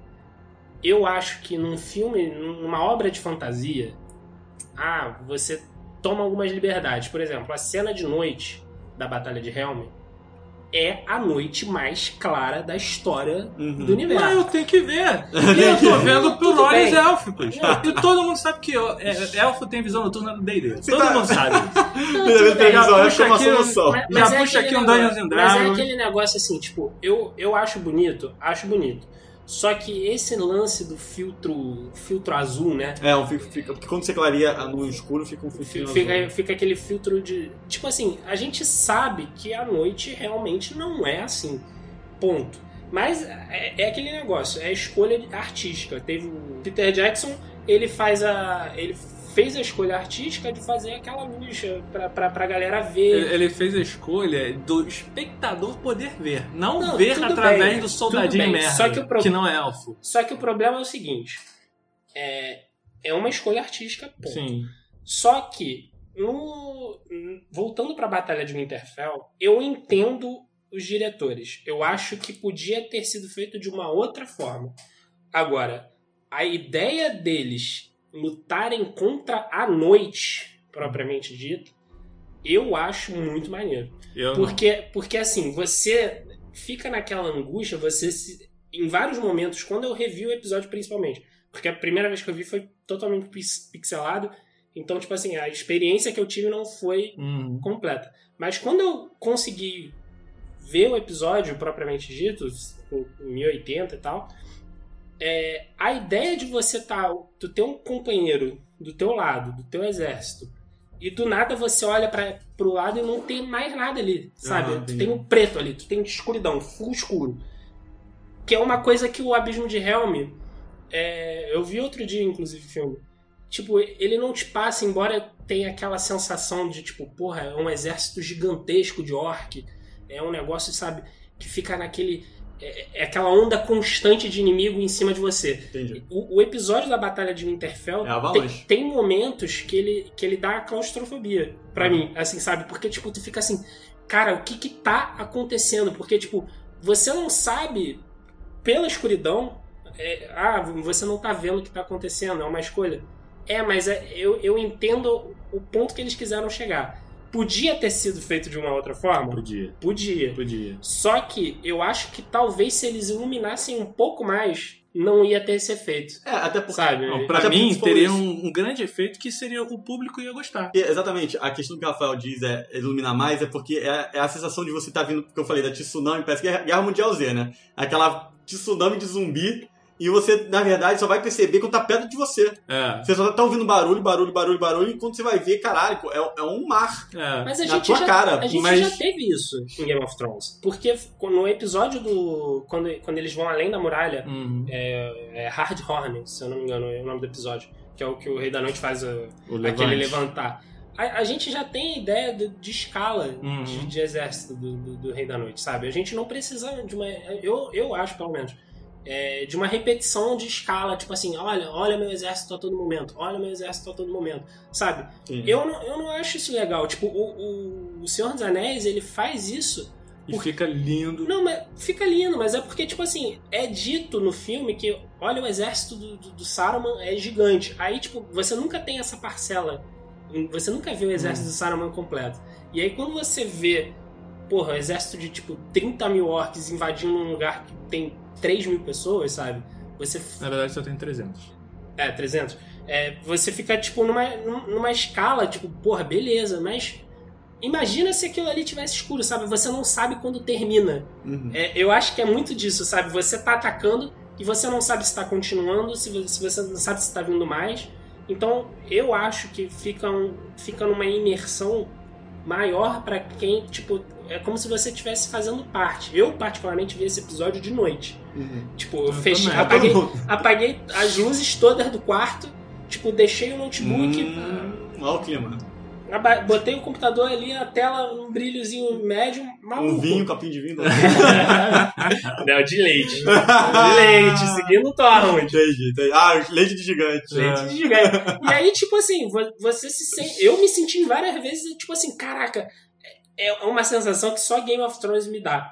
eu acho que num filme, numa obra de fantasia, ah, você toma algumas liberdades. Por exemplo, a cena de noite da Batalha de Helm é a noite mais clara da história Uhum. do universo. Ah, eu tenho que ver. E eu tô vendo por olhos élficos. E todo mundo sabe que ó, é, elfo tem visão noturna do D&D. Todo tá- mundo sabe. Primeira vez televisão, é puxa uma aqui, solução. Mas, Já mas é puxa aqui um Dungeons and Mas é Dragons. aquele negócio assim, tipo, eu, eu acho bonito, acho bonito. Só que esse lance do filtro, filtro azul, né? É, um fica, fica- porque quando você clareia no escuro, fica um filtro. Fica, fica aquele filtro de. Tipo assim, a gente sabe que a noite realmente não é assim. Ponto. Mas é, é aquele negócio, é a escolha artística. Teve o Peter Jackson, ele faz a. ele fez a escolha artística de fazer aquela luz pra, pra, pra galera ver. Ele fez a escolha do espectador poder ver, não, Não, ver através bem, do soldadinho merda, que o pro- que não é elfo. Só que o problema é o seguinte: é, é uma escolha artística, ponto. Sim. Só que, no, voltando pra Batalha de Winterfell, eu entendo os diretores. Eu acho que podia ter sido feito de uma outra forma. Agora, a ideia deles lutarem contra a noite, propriamente dito, eu acho muito maneiro. Eu não. Porque, porque assim, você fica naquela angústia, você se, em vários momentos, quando eu revi o episódio principalmente, porque a primeira vez que eu vi foi totalmente pix- pixelado, então, tipo assim, a experiência que eu tive não foi Uhum. completa. Mas quando eu consegui ver o episódio propriamente dito, em 1080 e tal, é, a ideia de você tá, tu ter um companheiro do teu lado, do teu exército, e do nada você olha para pro lado e não tem mais nada ali, sabe? Ah, tu tem um preto ali, tu tem escuridão, full escuro. Que é uma coisa que o Abismo de Helm, é, eu vi outro dia, inclusive, filme. Tipo, ele não te passa, embora tenha aquela sensação de, tipo, porra, é um exército gigantesco de orc. É um negócio, sabe, que fica naquele. É, é aquela onda constante de inimigo em cima de você. O, o episódio da Batalha de Winterfell É tem, tem momentos que ele, que ele dá claustrofobia pra mim, assim, sabe? Porque, tipo, tu fica assim, cara, o que que tá acontecendo? Porque, tipo, você não sabe, pela escuridão, é, ah, você não tá vendo o que tá acontecendo, é uma escolha. É, mas é- eu, eu entendo o ponto que eles quiseram chegar. Podia ter sido feito de uma outra forma? Podia, Podia. podia. Só que eu acho que talvez se eles iluminassem um pouco mais, não ia ter esse efeito. É, até porque. Sabe? Não, pra Até mim, teria um, um grande efeito que seria o público ia gostar. Exatamente, a questão que o Rafael diz é iluminar mais, é porque é, é a sensação de você estar vindo, porque eu falei, da tsunami, parece que é Guerra Mundial Z, né? Aquela tsunami de zumbi, e você, na verdade, só vai perceber quando tá perto de você. É, Você só tá ouvindo barulho, barulho, barulho, barulho, e quando você vai ver, caralho, é, é um mar. é. Mas a Na gente, tua já, cara, a gente mas- já teve isso em Game of Thrones. Porque no episódio do. Quando, quando eles vão além da muralha, Uhum. é Hard Horn, se eu não me engano, é o nome do episódio. Que é o que o Rei da Noite faz O aquele levantar. A, a gente já tem ideia de, de escala Uhum. de, de exército do, do, do Rei da Noite, sabe? A gente não precisa de uma. Eu, eu acho, pelo menos. É, de uma repetição de escala, tipo assim, olha, olha meu exército a todo momento, olha meu exército a todo momento, sabe? Sim. Eu não, eu não acho isso legal. Tipo, o, o, o Senhor dos Anéis, ele faz isso. E fica lindo. Não, mas fica lindo, mas é porque, tipo assim, é dito no filme que, olha, o exército do, do, do Saruman é gigante. Aí, tipo, você nunca tem essa parcela. Você nunca vê o exército do Saruman completo. E aí, quando você vê, porra, o exército de, tipo, 30 mil orcs invadindo um lugar que tem 3 mil pessoas, sabe? Você Na verdade, só tem 300. é, 300. É, você fica, tipo, numa, num- numa escala, tipo, porra, beleza, mas imagina se aquilo ali tivesse escuro, sabe? Você não sabe quando termina. Uhum. É, eu acho que é muito disso, sabe? Você tá atacando e você não sabe se tá continuando, se vo- se você não sabe se tá vindo mais. Então, eu acho que fica, um, fica numa imersão maior pra quem, tipo, é como se você estivesse fazendo parte. Eu, particularmente, vi esse episódio de noite. Uhum. Tipo, eu Eu fechei, também. apaguei, apaguei as luzes todas do quarto, tipo, deixei o notebook, Hum, olha o clima. botei o computador ali, a tela, um brilhozinho médio, maluco. Um vinho, um copinho de vinho. Não, de leite. De leite, seguindo o Torrent. Entendi, entendi. Ah, leite de gigante. Leite de gigante. E aí, tipo assim, vo- você se sente. Eu me senti várias vezes, tipo assim, caraca, é é uma sensação que só Game of Thrones me dá.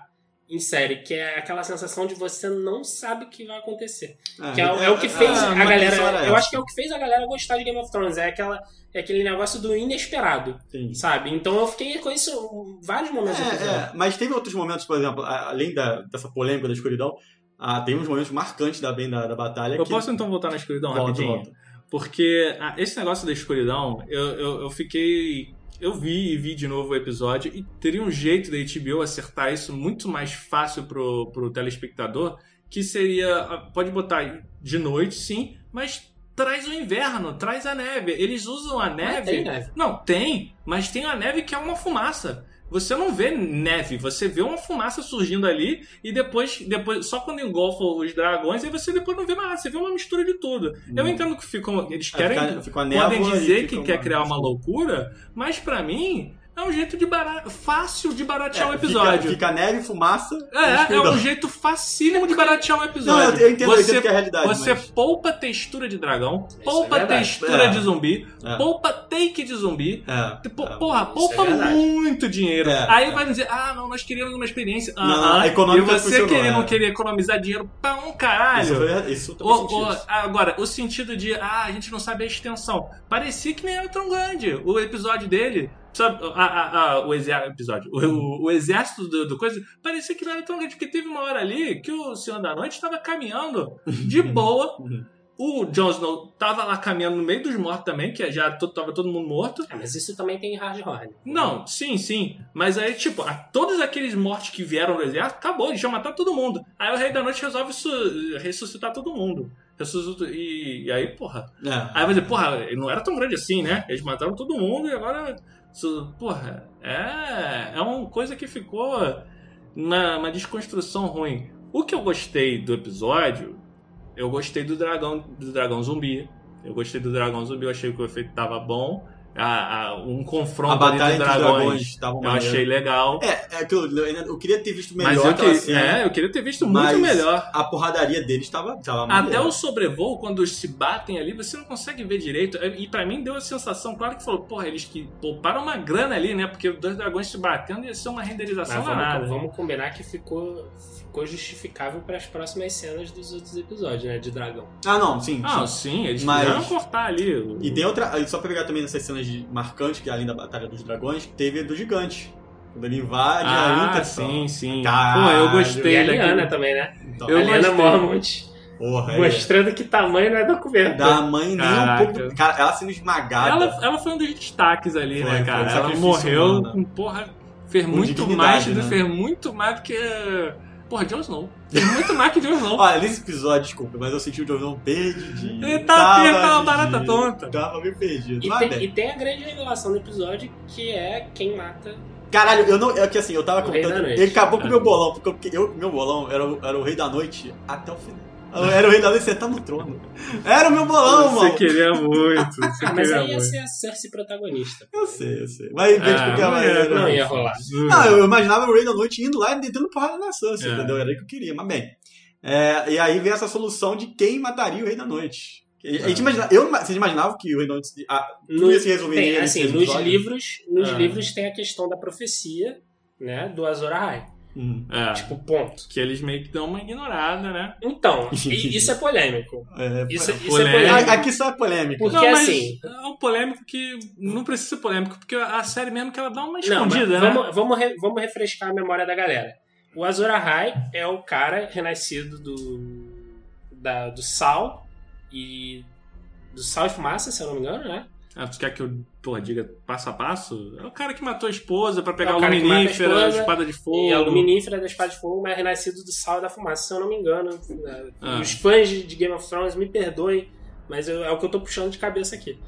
Em série, que é aquela sensação de você não sabe o que vai acontecer. Que é, o- é o que fez ah, a galera. Eu acho que é o que fez a galera gostar de Game of Thrones. É, aquela, é aquele negócio do inesperado, Entendi. sabe? Então eu fiquei com isso vários momentos. É, é, mas teve outros momentos, por exemplo, a- além da, dessa polêmica da escuridão, ah, tem uns momentos marcantes da, bem da, da batalha. Eu que... posso então voltar na escuridão Volta, rapidinho? volta. Porque ah, esse negócio da escuridão, eu, eu, eu fiquei. Eu vi e vi de novo o episódio e teria um jeito da HBO acertar isso muito mais fácil pro, pro telespectador, que seria. ah, Pode botar de noite, sim, mas traz o inverno, traz a neve. Eles usam a neve. tem neve. Não, tem, mas tem a neve que é uma fumaça. Você não vê neve, você vê uma fumaça surgindo ali e depois, depois só quando engolfa os dragões, aí você depois não vê mais nada, você vê uma mistura de tudo. Eu entendo que ficam, eles É, querem, fica- fica podem dizer que uma- quer criar uma loucura, mas pra mim é um jeito de bara... fácil de baratear É, o episódio. Fica, fica neve, fumaça. É, é escuridão. um jeito facílimo de baratear um Não, episódio. eu, eu entendo, eu você entendo que é a realidade. você mas... poupa textura de dragão, poupa verdade. textura É. de zumbi, É. poupa take de zumbi. É, Po- é. Porra, poupa é muito dinheiro. É, Aí é. vai dizer, ah, não, nós queríamos uma experiência. Não, Ah, a econômica e você querendo é. querer economizar dinheiro pra um caralho. Isso, isso também ou- isso. agora, o sentido de, ah, a gente não sabe a extensão. Parecia que nem era tão grande. O episódio dele, sabe, a- a- a- o, episódio, o, o- o exército do, do coisa, parecia que não era tão grande, porque teve uma hora ali que o Senhor da Noite estava caminhando de boa. Uhum. O Jon Snow tava lá caminhando no meio dos mortos também, que já to- tava todo mundo morto. É, mas isso também tem em Hard Horn. Não, sim, sim. Mas aí, tipo, a- todos aqueles mortos que vieram do exército, acabou, eles tinham matado todo mundo. Aí o Rei da Noite resolve su- ressuscitar todo mundo. Ressuscita, e, e aí, porra. É. Aí vai dizer, porra, não era tão grande assim, né? Eles mataram todo mundo e agora. Porra, é. É uma coisa que ficou na uma desconstrução ruim. O que eu gostei do episódio, eu gostei do dragão, do dragão zumbi. Eu gostei do dragão zumbi, eu achei que o efeito tava bom. A, a- um A confronto ali batalha entre dragões, dragões eu achei legal. É, é aquilo, eu, ainda- eu queria ter visto melhor Mas eu, que, cena. é, eu queria ter visto mas muito melhor. A porradaria deles estava tava Até o sobrevoo, quando se batem ali, você não consegue ver direito. E pra mim deu a sensação, claro que falou, porra, eles que pouparam uma grana ali, né? Porque os dois dragões se batendo ia ser uma Mas renderização vamos, danada. vamos combinar que ficou, ficou justificável para as próximas cenas dos outros episódios, né? De dragão. Ah, não, sim. Ah, sim. sim, eles Mas- cortar ali. o- E tem outra. Só pra pegar também nessas cenas de marcantes, que além da Batalha dos Dragões, teve a do gigante. Quando ele invade a Ah, Interfell. sim, sim. Caralho. Pô, eu E gostei a Liana daquele... também, né? Então, Eu a Liana gostei. Mormont. porra, é. Mostrando que tamanho não é documento. Da mãe nem um pouco. Cara, ela sendo esmagada. Ela, ela foi um dos destaques ali, Foi, né, foi cara? um ela morreu humano. com, porra, fez Com muito mais, né? fez muito mais do que... Porra, Jon Snow. Fez muito mais que Jon Snow. Olha, nesse episódio, desculpa, mas eu senti o João perdidinho. Ele tava- ele tava perdido, barata tonta. Tava meio perdido. E Mas tem, bem. e tem a grande revelação do episódio, que é quem mata. Caralho, eu não. É que assim, eu tava O contando. Ele acabou com o meu bolão, porque eu, meu bolão era, era o Rei da Noite até o final. Era o Rei da Noite sentado no trono. Era o meu bolão, Você mano. queria muito, você Ah, mas queria aí ia muito. ser a Cersei protagonista. Eu sei, eu sei. Mas vem de Ah, qualquer não ia, maneira. Não ia rolar. Não, eu imaginava o Rei da Noite indo lá e metendo porrada na Sansa, É. entendeu? Era aí que eu queria, mas bem. É, e aí vem essa solução de quem mataria o Rei da Noite. A gente imagina, eu, vocês imaginavam que o Rei da Noite ah, tudo ia se resolver tem, assim, nos livros, nos Ah. livros tem a questão da profecia, né, do Azor Ahai. Hum. É, Tipo, ponto. que eles meio que dão uma ignorada, né? Então, isso é polêmico. É, Isso, É isso é polêmico. polêmico. Aqui só é polêmica. Porque Não, mas assim. É um polêmico que não precisa ser polêmico, porque a série mesmo que ela dá uma Não, escondida, né? vamos, vamos, re- vamos refrescar a memória da galera. O Azor Ahai é o cara renascido do, da, do sal e do sal e fumaça, se eu não me engano, né? Ah, tu quer que eu porra, diga passo a passo? É o cara que matou a esposa pra É pegar o a a luminífera, a esposa espada de fogo. E a luminífera da espada de fogo, mas renascido do sal e da fumaça, se eu não me engano. Ah. Os fãs de de Game of Thrones me perdoem, mas eu- é o que eu tô puxando de cabeça aqui.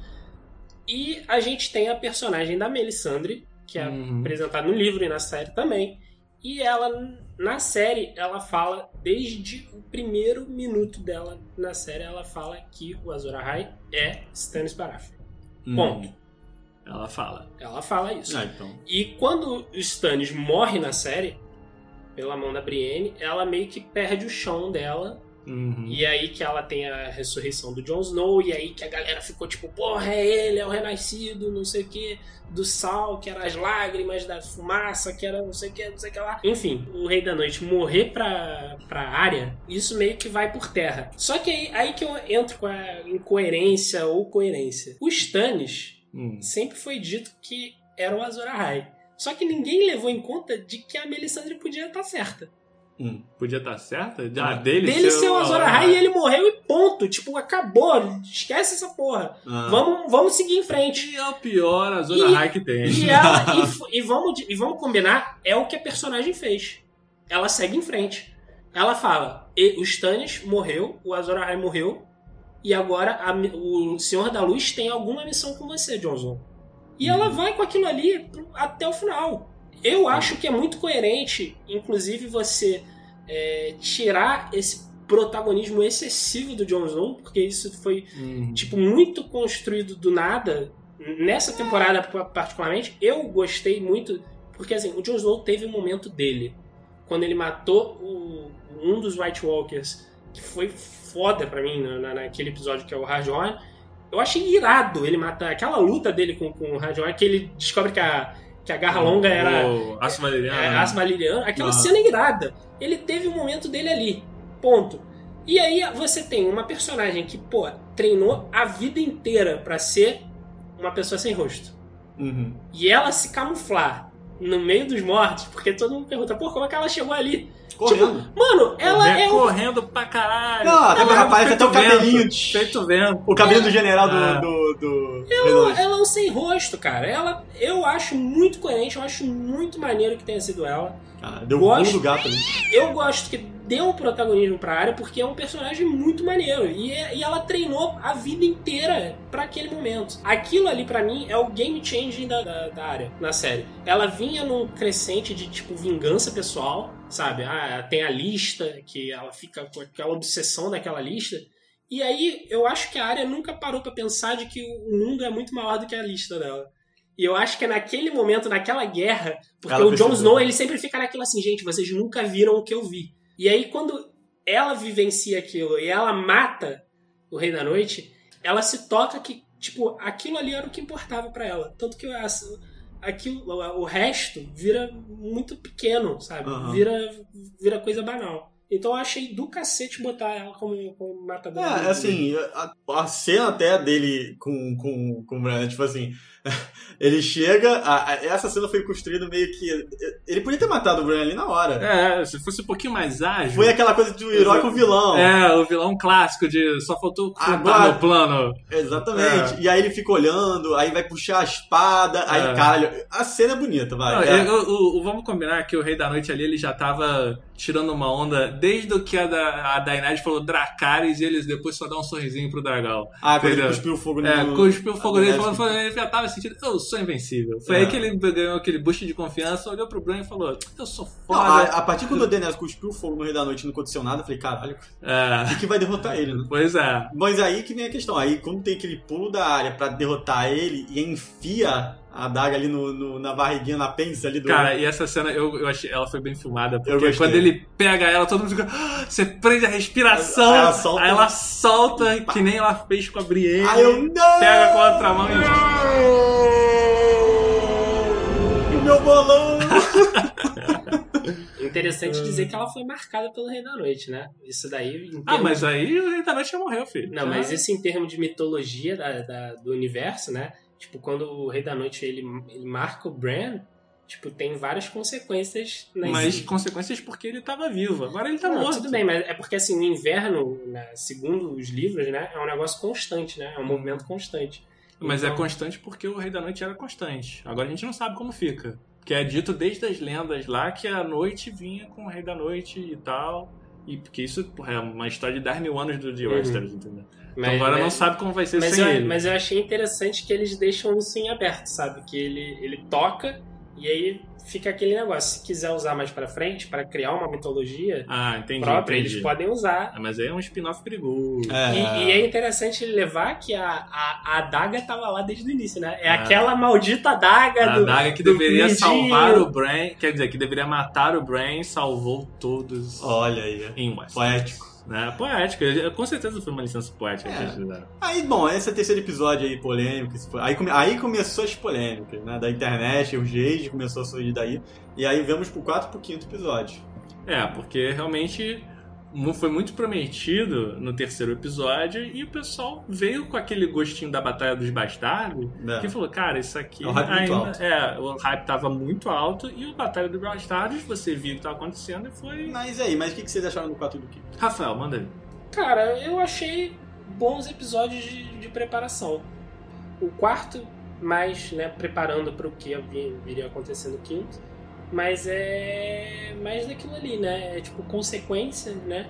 E a gente tem a personagem da Melisandre, que é Uhum. apresentada no livro e na série também. E ela, na série, ela fala, desde o primeiro minuto dela na série, ela fala que o Azor Ahai é Stannis Baratheon. Hum. Ponto. Ela fala. Ela fala isso. Ah, então. E quando o Stannis morre na série, pela mão da Brienne, ela meio que perde o chão dela. Uhum. E aí que ela tem a ressurreição do Jon Snow, e aí que a galera ficou tipo, porra, é ele, é o renascido, não sei o que, do sal, que era as lágrimas, da fumaça, que era não sei o que, não sei o que lá. Enfim, o Rei da Noite morrer pra, pra área, isso meio que vai por terra. Só que aí, aí que eu entro com a incoerência ou coerência. O Stannis Hum. sempre foi dito que era o Azor Ahai. Só que ninguém levou em conta de que a Melisandre podia estar certa. Hum. Podia estar certa? Ah, Ah, dele, Dele ser o Azor Ahai e ele morreu e ponto. Tipo, acabou. Esquece essa porra. Ah. Vamos, vamos seguir em frente. E é o pior Azor Ahai que tem. E, ela, e, e vamos, e vamos combinar, é o que a personagem fez. Ela segue em frente. Ela fala, "E- o Stannis morreu, o Azor Ahai morreu, e agora a o Senhor da Luz tem alguma missão com você, Jon Snow. E ela vai com aquilo ali até o final. Eu acho que é muito coerente, inclusive, você é, tirar esse protagonismo excessivo do Jon Snow, porque isso foi Uhum. tipo, muito construído do nada. Nessa temporada, pa- particularmente, eu gostei muito, porque assim, o Jon Snow teve um momento dele. Quando ele matou o- um dos White Walkers, que foi foda pra mim na, na- naquele episódio que é o Hardhorn. Eu achei irado ele matar aquela luta dele com, com o Hardhorn, que ele descobre que a, que a garra longa era O Aço Valeriano. é, Aço Valeriano, aquela Aham. cena irada. Ele teve um momento dele ali. Ponto. E aí você tem uma personagem que, pô, treinou a vida inteira pra ser uma pessoa sem rosto. Uhum. E ela se camuflar no meio dos mortos, porque todo mundo pergunta, pô, como é que ela chegou ali? Correndo. Mano, ela Corre- é correndo pra caralho. Não, até Correndo aparece até o cabelinho. Feito vento. O cabelo do general do. Ah. do, do... Ela, ela é um sem rosto, cara. Ela, eu acho muito coerente, eu acho muito maneiro que tenha sido ela. Cara, deu um Gosto. pulo do gato ali. Eu gosto que deu um protagonismo pra área porque é um personagem muito maneiro. E, é- e ela treinou a vida inteira pra aquele momento. Aquilo ali, pra mim, é o game changing da, da, da área na série. Ela vinha num crescente de, tipo, vingança pessoal, sabe? Ah, tem a lista, que ela fica com aquela obsessão daquela lista. E aí, eu acho que a área nunca parou pra pensar de que o mundo é muito maior do que a lista dela. E eu acho que é naquele momento, naquela guerra, porque Ela o Jon. Snow, ele sempre fica naquilo assim, gente, vocês nunca viram o que eu vi. E aí, quando ela vivencia aquilo e ela mata o Rei da Noite, ela se toca que, tipo, aquilo ali era o que importava pra ela. Tanto que a- aquilo, o resto vira muito pequeno, sabe? Aham. Vira, vira coisa banal. Então eu achei do cacete botar ela como, como matadora. É, assim, a, a cena até dele com, com, com o Bran, tipo assim, ele chega, a- a- essa cena foi construída meio que. Ele podia ter matado o Bran ali na hora. É, se fosse um pouquinho mais ágil. Foi aquela coisa do herói com o vilão. É, o vilão clássico de só faltou Agora- no plano. Exatamente. E aí ele fica olhando, aí vai puxar a espada, aí É. caralho. A cena é bonita, vai. Não, É. eu- o- vamos combinar que o Rei da Noite ali, ele já tava tirando uma onda desde o que a, da, a Daenerys falou Dracarys e eles depois só dão um sorrisinho pro dragão. Ah, quando ele cuspiu o fogo no. É, cuspiu o fogo falando, ele já tava sentindo, eu sou invencível. Foi É. aí que ele ganhou aquele boost de confiança, olhou pro Bran e falou, eu sou Não, foda. a, a partir quando o Daenerys cuspiu o fogo no Rei da Noite e não aconteceu nada, eu falei, caralho, É, o que vai derrotar ele, né? pois é. Mas aí que vem a questão. Aí, quando tem aquele pulo da área pra derrotar ele e enfia a, adaga ali no, no- na barriguinha, na apêndice ali do. Cara, e essa cena eu, eu achei ela foi bem filmada, Eu porque quando ele pega ela, todo mundo fica. "Ah", Você prende a respiração, Aí ela solta. aí ela solta, que nem ela fez com a Brienne. Aí eu não! Pega com a outra mão e. O meu bolão! Interessante dizer que ela foi marcada pelo Rei da Noite, né? Isso daí. Ah, mas aí o Rei da Noite já morreu, filho. Não, Já- mas isso em termos de mitologia da, da- do universo, né? Tipo, quando o Rei da Noite ele, ele marca o Bran, tipo, tem várias consequências nas Mas consequências porque ele tava vivo. Agora ele tá Não, morto. tudo bem, mas é porque assim, o inverno, né, segundo os livros, né, é um negócio constante, né? É um movimento constante. Mas é Então- constante porque o Rei da Noite era constante. Agora a gente não sabe como fica. Que é dito desde as lendas lá que a noite vinha com o Rei da Noite e tal. E porque isso porra, é uma história de 10 mil anos do de Uhum. Westeros, entendeu? Mas, então agora mas- não sabe como vai ser mas sem eu, ele. mas eu achei interessante que eles deixam isso em aberto, sabe? Que ele, ele toca e aí fica aquele negócio. Se quiser usar mais pra frente, pra criar uma mitologia Ah, entendi. própria, entendi. eles podem usar. Ah, mas aí é um spin-off perigoso. É. E, e é interessante levar que a, a, a adaga tava lá desde o início, né? É Ah. aquela maldita adaga A do. adaga que deveria salvar o Bran, quer dizer, que deveria matar o Bran, salvou todos Olha aí. em Westeros. Poético. Né? Poética. Com certeza foi uma licença poética que É. eles fizeram. Aí, bom, esse é o terceiro episódio aí, polêmico. Aí, come- aí começou as polêmicas, né? Da internet, o Jade começou a surgir daí. E aí vemos pro quarto pro quinto episódio. É, porque realmente foi muito prometido no terceiro episódio e o pessoal veio com aquele gostinho da Batalha dos Bastardos né? que falou, cara, isso aqui É um hype muito ainda alto. é, o hype tava muito alto e o Batalha dos Bastardos, você viu o que tava acontecendo e foi. Mas aí, mas o que vocês acharam do quarto e do quinto? Rafael, manda aí. Cara, eu achei bons episódios de, de preparação. O quarto, mais, né, preparando para o que vi- viria a acontecer no quinto. Mas é mais daquilo ali, né? É tipo consequência, né?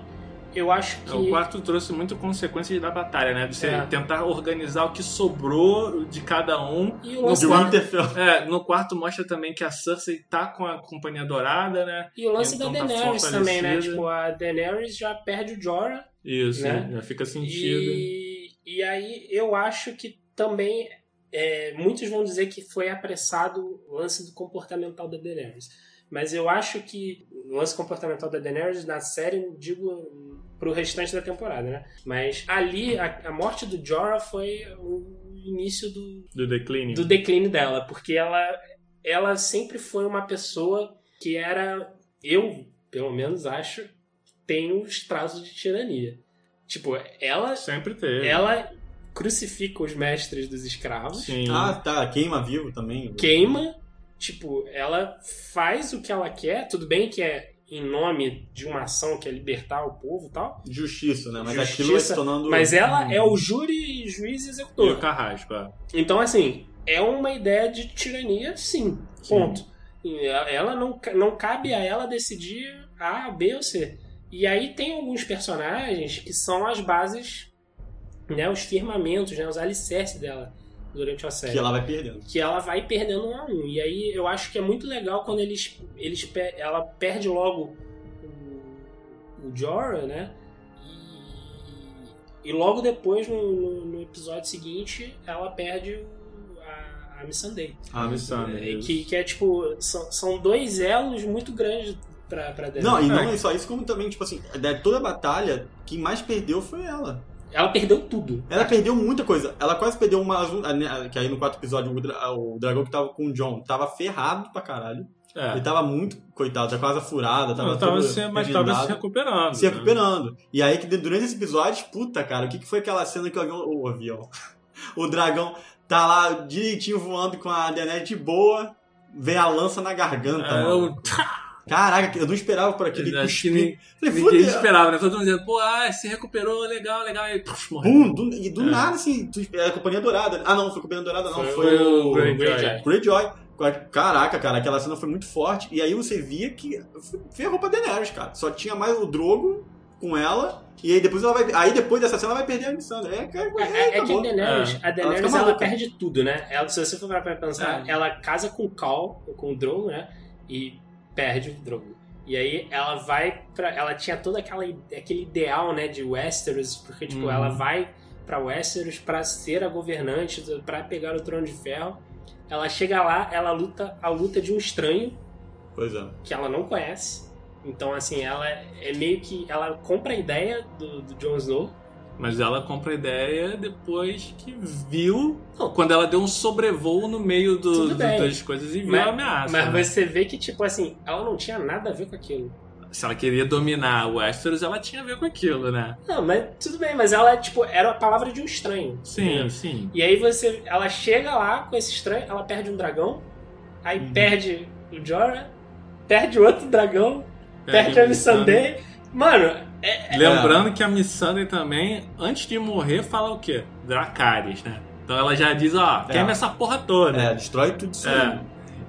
Eu acho que. O quarto trouxe muito consequências da batalha, né? De você É. tentar organizar o que sobrou de cada um. E o No lance, De quarto- Winterfell. É, no quarto mostra também que a Cersei tá com a Companhia Dourada, né? e o lance então da tá Daenerys também, né? Tipo, a Daenerys já perde o Jorah. Isso, Né? já fica sentido. E, e aí eu acho que também é, muitos vão dizer que foi apressado o lance do comportamental da Daenerys. Mas eu acho que o lance comportamental da Daenerys na série, digo pro restante da temporada, né? Mas ali, a, a morte do Jorah foi o início do, Do declínio. do declínio dela, porque ela, ela sempre foi uma pessoa que era, eu pelo menos acho, tem os traços de tirania. Tipo, ela, Sempre teve. ela crucifica os mestres dos escravos, Sim. Ah, tá. Queima vivo também. queima, tipo, ela faz o que ela quer, tudo bem que é em nome de uma ação que é libertar o povo e tal, Justiça, né? Mas Justiça, aquilo vai se tornando. mas ela é o júri, juiz e E executor. o Carrasco, é. Então, assim, é uma ideia de tirania, sim. Sim. Ponto. E ela- não, não cabe a ela decidir A, B ou C. E aí tem alguns personagens que são as bases, né, os firmamentos, né, os alicerces dela durante a série. Que ela vai perdendo. Que ela vai perdendo um a um. E aí eu acho que é muito legal quando eles, eles ela perde logo o, o Jorah, né? E, e logo depois, no, no- no episódio seguinte, ela perde o- a, a Missandei. Ah, Missandei. É, que, que é tipo, são, são dois elos muito grandes pra, pra. Não, e não É. é só isso, como também, tipo assim, de toda a batalha, quem mais perdeu foi ela. Ela perdeu tudo. Ela perdeu muita coisa. Ela quase perdeu uma. Que aí no quarto episódio, o, dra- o dragão que tava com o John tava ferrado pra caralho. É. Ele tava muito, coitado, tá com a asa furada, tava, tava todo se, mas tava se recuperando. se né? recuperando. E aí, que durante esse episódio, puta, cara, o que, que foi aquela cena que o avião. O avião. O dragão tá lá direitinho voando com a Daenerys de boa, vem a lança na garganta, É, mano. eu- Caraca, eu não esperava por aquele Acho que ninguém, Falei, ninguém fudeu. esperava, né? Todo mundo dizendo, pô, ah, se recuperou, legal, legal. E puf, morreu. Bum, do- e do É. nada, assim, tu, é a Companhia Dourada. Ah, não, foi a Companhia Dourada, não. Foi, Foi o o Greyjoy. Caraca, cara, aquela cena foi muito forte. E aí você via que ferrou pra Daenerys, cara. Só tinha mais o Drogo com ela. E aí depois ela vai. Aí depois dessa cena ela vai perder a missão. É, cara, É, é que a acabou. Daenerys, É. a Daenerys ela, maluca. perde tudo, né? Ela, se você for pra pensar, É. ela casa com o Cal, com o Drogo, né? E perde o Drogo. E aí ela vai pra. Ela tinha todo aquela, aquele ideal, né, de Westeros, porque, tipo, Uhum. ela vai pra Westeros pra ser a governante, pra pegar o trono de ferro. Ela chega lá, ela luta a luta de um estranho Pois é. que ela não conhece. Então, assim, ela é meio que. Ela compra a ideia do, do Jon Snow. Mas ela compra a ideia depois que viu. Quando ela deu um sobrevoo no meio do- do- das coisas e viu Mas- a ameaça. Mas né? você vê que, tipo assim, ela não tinha nada a ver com aquilo. Se ela queria dominar o Westeros, ela tinha a ver com aquilo, né? Não, mas tudo bem, mas ela, tipo, era a palavra de um estranho. Sim, entendeu? sim. E aí você. Ela chega lá com esse estranho, ela perde um dragão, aí Uhum. perde o Jorah, perde outro dragão, perde, a Missandei. Mano, é, Lembrando que a Missandei também, antes de morrer, fala o quê? Dracarys, né? Então ela já diz, ó, É. queima essa porra toda. É, destrói tudo isso É. aí.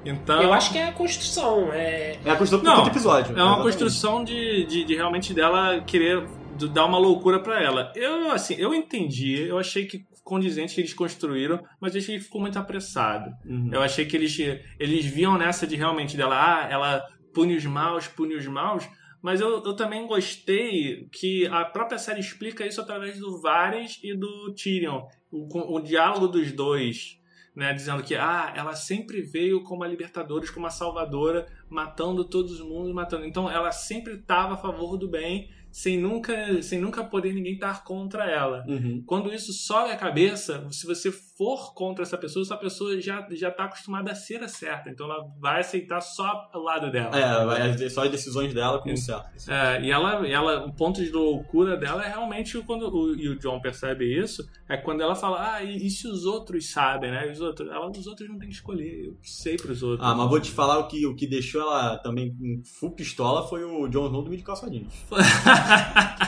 Então, eu acho que é a construção. É, É a construção do episódio. é uma Exatamente. construção de, de, de realmente dela querer dar uma loucura pra ela. Eu, assim, eu entendi, eu achei que condizente que eles construíram, mas eu achei que ficou muito apressado. Uhum. Eu achei que eles, eles viam nessa de realmente dela, ah, ela pune os maus, pune os maus, mas eu, eu também gostei que a própria série explica isso através do Varys e do Tyrion, o, o diálogo dos dois, né, dizendo que ah, ela sempre veio como a Libertadores, como a Salvadora, matando todos os mundos, matando. Então ela sempre estava a favor do bem, sem nunca, sem nunca poder ninguém estar contra ela. Uhum. Quando isso sobe a cabeça, se você for contra essa pessoa, essa pessoa já já está acostumada a ser a certa, então ela vai aceitar só o lado dela. É, vai só as decisões dela como certo. É, e ela, ela, o ponto de loucura dela é realmente quando o, e o John percebe isso, é quando ela fala, ah, e, e se os outros sabem, né? Os outros, ela, os outros não tem que escolher, eu sei pros outros. Ah, mas vou te falar o que, o que deixou ela também com full pistola foi o Jon Snow do de calçadinhos.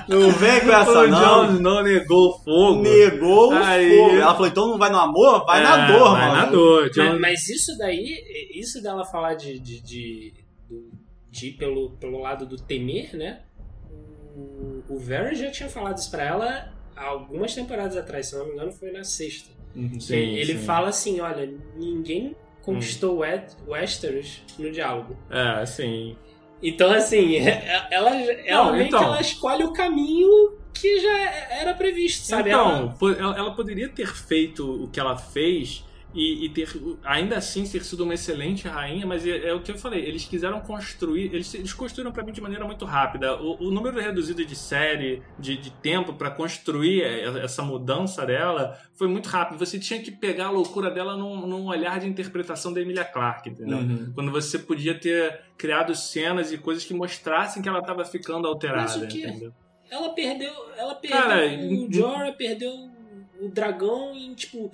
Não vem com essa o não. Jon não negou o fogo. Negou o Aí- fogo. Ela falou, então não vai no amor? Vai É, na dor, vai mano. na dor. Mas, mas isso daí, isso dela falar de, de, de, de ir pelo, pelo lado do temer, né? O, o Varys já tinha falado isso pra ela algumas temporadas atrás, se não me engano, foi na sexta. Uhum. Sim, ele sim. fala assim: olha, ninguém conquistou Wet- Westeros no diálogo. É, sim. Então, assim, ela, ela Não, então. que ela escolhe o caminho que já era previsto, sabe? Então, ela, ela poderia ter feito o que ela fez e, e ter ainda assim ter sido uma excelente rainha, mas é, é o que eu falei, eles quiseram construir, eles, eles construíram pra mim de maneira muito rápida. O, o número reduzido de série, de, de tempo pra construir essa mudança dela foi muito rápido. Você tinha que pegar a loucura dela num, num olhar de interpretação da Emilia Clarke, entendeu? Uhum. Quando você podia ter criado cenas e coisas que mostrassem que ela estava ficando alterada, Mas o quê? entendeu? Ela perdeu. Ela perdeu Cara, o Jorah, perdeu o dragão e, tipo.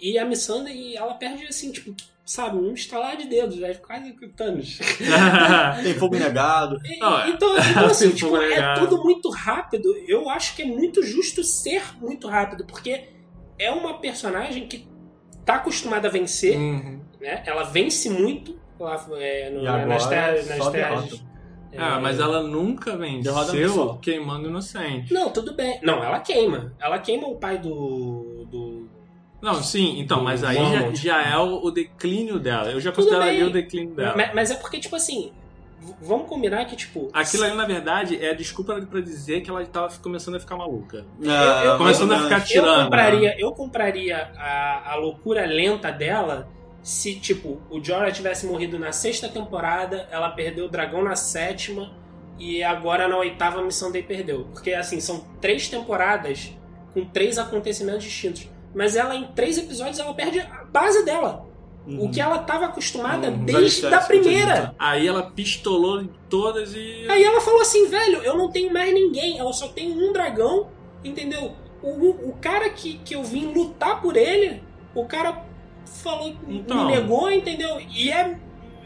E a Missandei, ela perde assim, tipo, sabe, um estalar de dedos, é quase que o Thanos. Tem fogo negado. E- Não, é. então, então, assim, Sim, tipo, é negado. tudo muito rápido. Eu acho que é muito justo ser muito rápido, porque é uma personagem que tá acostumada a vencer, Uhum. né? Ela vence muito lá é, no- E agora nas terras. Nas terras derrota. Ah, mas ela nunca Derrota venceu queimando inocente. Não, tudo bem. Não, ela queima. Ela queima o pai do. do... Não, sim, então, mas aí já, já é o, declínio dela. Eu já consideraria o declínio dela. Mas, mas é porque, tipo assim. Vamos combinar que, tipo. Aquilo ali, na verdade, é a desculpa pra dizer que ela tava começando a ficar maluca. Ah, eu- Começando a mas- ficar Eu tirando. compraria, eu compraria a, a loucura lenta dela se, tipo, o Jorah tivesse morrido na sexta temporada, ela perdeu o dragão na sétima e agora na oitava a Missão Day perdeu. Porque, assim, são três temporadas com três acontecimentos distintos. Mas ela, em três episódios, ela perde a base dela. Uhum. O que ela estava acostumada Uhum. desde a primeira. Aí ela pistolou em todas e. Aí ela falou assim, velho, eu não tenho mais ninguém, eu só tenho um dragão, entendeu? O, o, o cara que, que eu vim lutar por ele, o cara falou, Então. me negou, entendeu? E é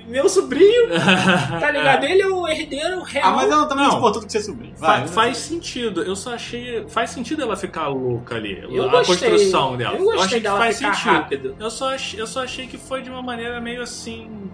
meu sobrinho, tá ligado? Ele é o herdeiro real. Ah, mas ela também Não. exportou do que ser sobrinho. Fa- Vai, faz sentido, eu só achei. Faz sentido ela ficar louca ali. eu a gostei, construção dela. Eu gostei achei que dela faz ficar sentido. rápido. Eu só, ach- eu só achei que foi de uma maneira meio assim.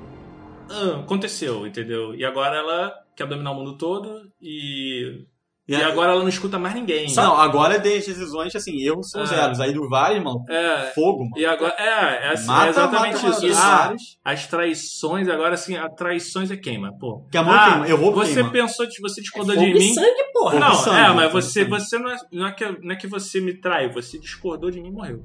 ah, aconteceu, entendeu? E agora ela quer dominar o mundo todo e. E, E a- agora ela não escuta mais ninguém. Não, agora as decisões, assim, erros são É. zeros. Aí do Vale, mano, É. fogo, mano. E agora. É, é, assim, Mata, é exatamente mata, isso. mata, Ah, as traições, agora assim, a traições é queima, pô. Que amor ah, queima, eu vou Você queima. pensou, você discordou Fogo de mim. sangue, porra. Não, sangue, é, mas você, você não, é, não, é que, não é que você me traiu, você discordou de mim e morreu.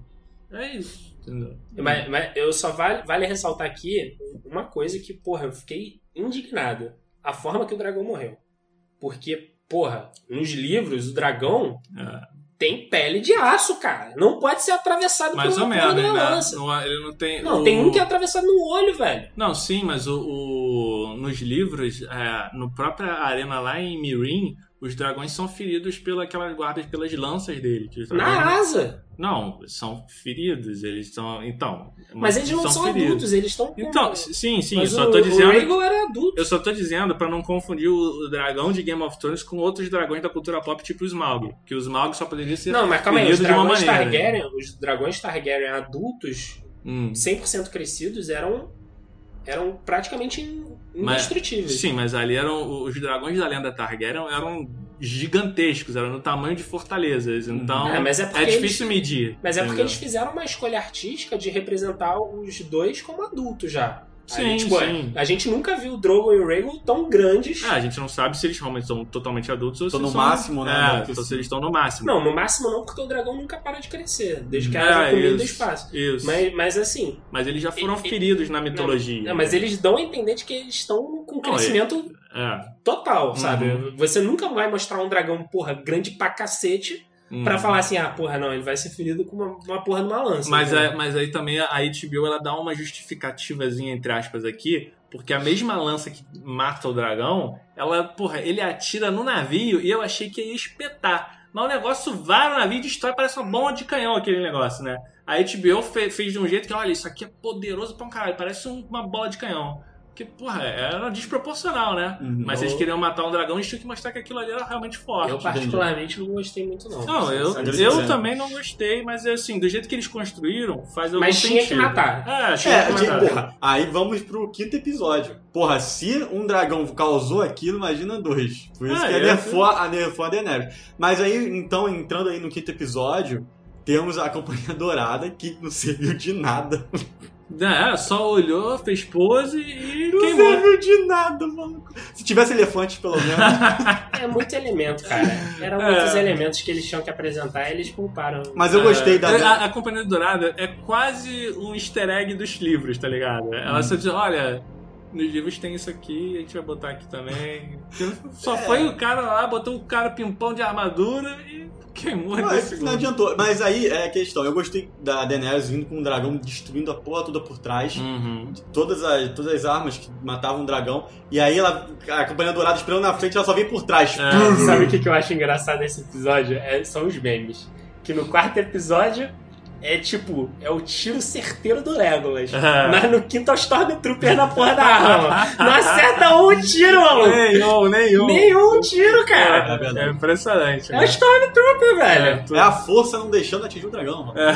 É isso, entendeu? Mas, mas eu só vale, vale ressaltar aqui uma coisa que, porra, eu fiquei indignado. A forma que o dragão morreu. Porque, porra, nos livros, o dragão É. tem pele de aço, cara. Não pode ser atravessado Mais por ou uma porra menos, né? lança. Não, ele não tem. Não, o- tem um que é atravessado no olho, velho. Não, sim, mas o, o- nos livros, é, no própria arena lá em Mirin, os dragões são feridos pelas guardas pelas lanças dele. os Na asa. Não, são feridos, eles são. Então. Mas eles não são, feridos. adultos, eles estão. Então, sim, sim, Mas eu só o, tô o dizendo. Rhaegal era adulto. Eu só tô dizendo pra não confundir o o dragão de Game of Thrones com outros dragões da cultura pop, tipo o Smaug. Que o Smaug só poderia ser Não, mas calma aí, os dragões maneira. Targaryen, os dragões Targaryen adultos, Hum. 100% crescidos, eram, eram praticamente in- Mas- indestrutíveis. Sim, mas ali eram. Os dragões da lenda Targaryen eram gigantescos, eram no tamanho de fortalezas. Então É, mas é é, porque difícil medir. Mas é porque entendeu? eles fizeram uma escolha artística de representar os dois como adultos já. Sim, Aí, tipo, sim. A gente nunca viu o Drogo e o Rhaegal tão grandes. Ah, a gente não sabe se eles realmente são totalmente adultos ou Tô se no são... máximo, né, É, porque ou se se- eles estão no máximo. Não, no máximo não, porque o dragão nunca para de crescer, desde que É, haja comida do isso, espaço. Isso. Mas, mas assim, Mas eles já foram E- e- feridos na mitologia. não, mas eles dão a entender de que eles estão com crescimento É. total, sabe? Uhum. Você nunca vai mostrar um dragão, porra, grande pra cacete, Hum. pra falar assim, ah, porra, não, ele vai ser ferido com uma, uma porra de uma lança. Mas, entendeu? é, mas aí também a HBO ela dá uma justificativazinha, entre aspas, aqui, porque a mesma lança que mata o dragão, ela, porra, ele atira no navio e eu achei que ia espetar. Mas o negócio vai no navio e destrói, parece uma bomba de canhão aquele negócio, né? A HBO fe- fez de um jeito que, olha, isso aqui é poderoso pra um caralho, parece um- uma bola de canhão. Porque, porra, era desproporcional, né? Uhum. Mas eles queriam matar um dragão e tinham que mostrar que aquilo ali era realmente forte. Eu particularmente não gostei muito, não. Não, eu, Agressivo, eu também não gostei, mas assim, do jeito que eles construíram, faz algum Mas tinha sentido. que matar. É, tinha É, que matar. porra, aí vamos pro quinto episódio. Porra, se um dragão causou aquilo, imagina dois. Por isso Ah, que é. a nerfou a, nerfou a Daenerys. Mas aí, então, entrando aí no quinto episódio, temos a Companhia Dourada, que não serviu de nada. É, só olhou, fez pose e Não queimou. serviu de nada, maluco. Se tivesse elefante, pelo menos. É muito elemento, cara. Eram É. muitos elementos que eles tinham que apresentar e eles pouparam. Mas eu gostei da. É, A, a Companhia Dourada é quase um easter egg dos livros, tá ligado? Ela Hum. só diz, olha, nos livros tem isso aqui, a gente vai botar aqui também. Só É. foi o cara lá, botou o cara pimpão de armadura e queimou Não, é não adiantou. Mas aí é a questão. Eu gostei da Daenerys vindo com um dragão destruindo a porra toda por trás. Uhum. Todas as, todas as armas que matavam o dragão. E aí ela, a Companhia Dourada esperando na frente, ela só vem por trás. É. Sabe o que, que eu acho engraçado nesse episódio? É- são os memes. Que no quarto episódio é tipo, é o tiro certeiro do Legolas. É. Mas no quinto é o Stormtrooper na porra da arma. Não acerta um tiro, maluco. Nenhum, nenhum. Nenhum tiro, cara. É verdade. É impressionante. É o né? Stormtrooper, velho. É a força não deixando atingir o dragão, mano. É.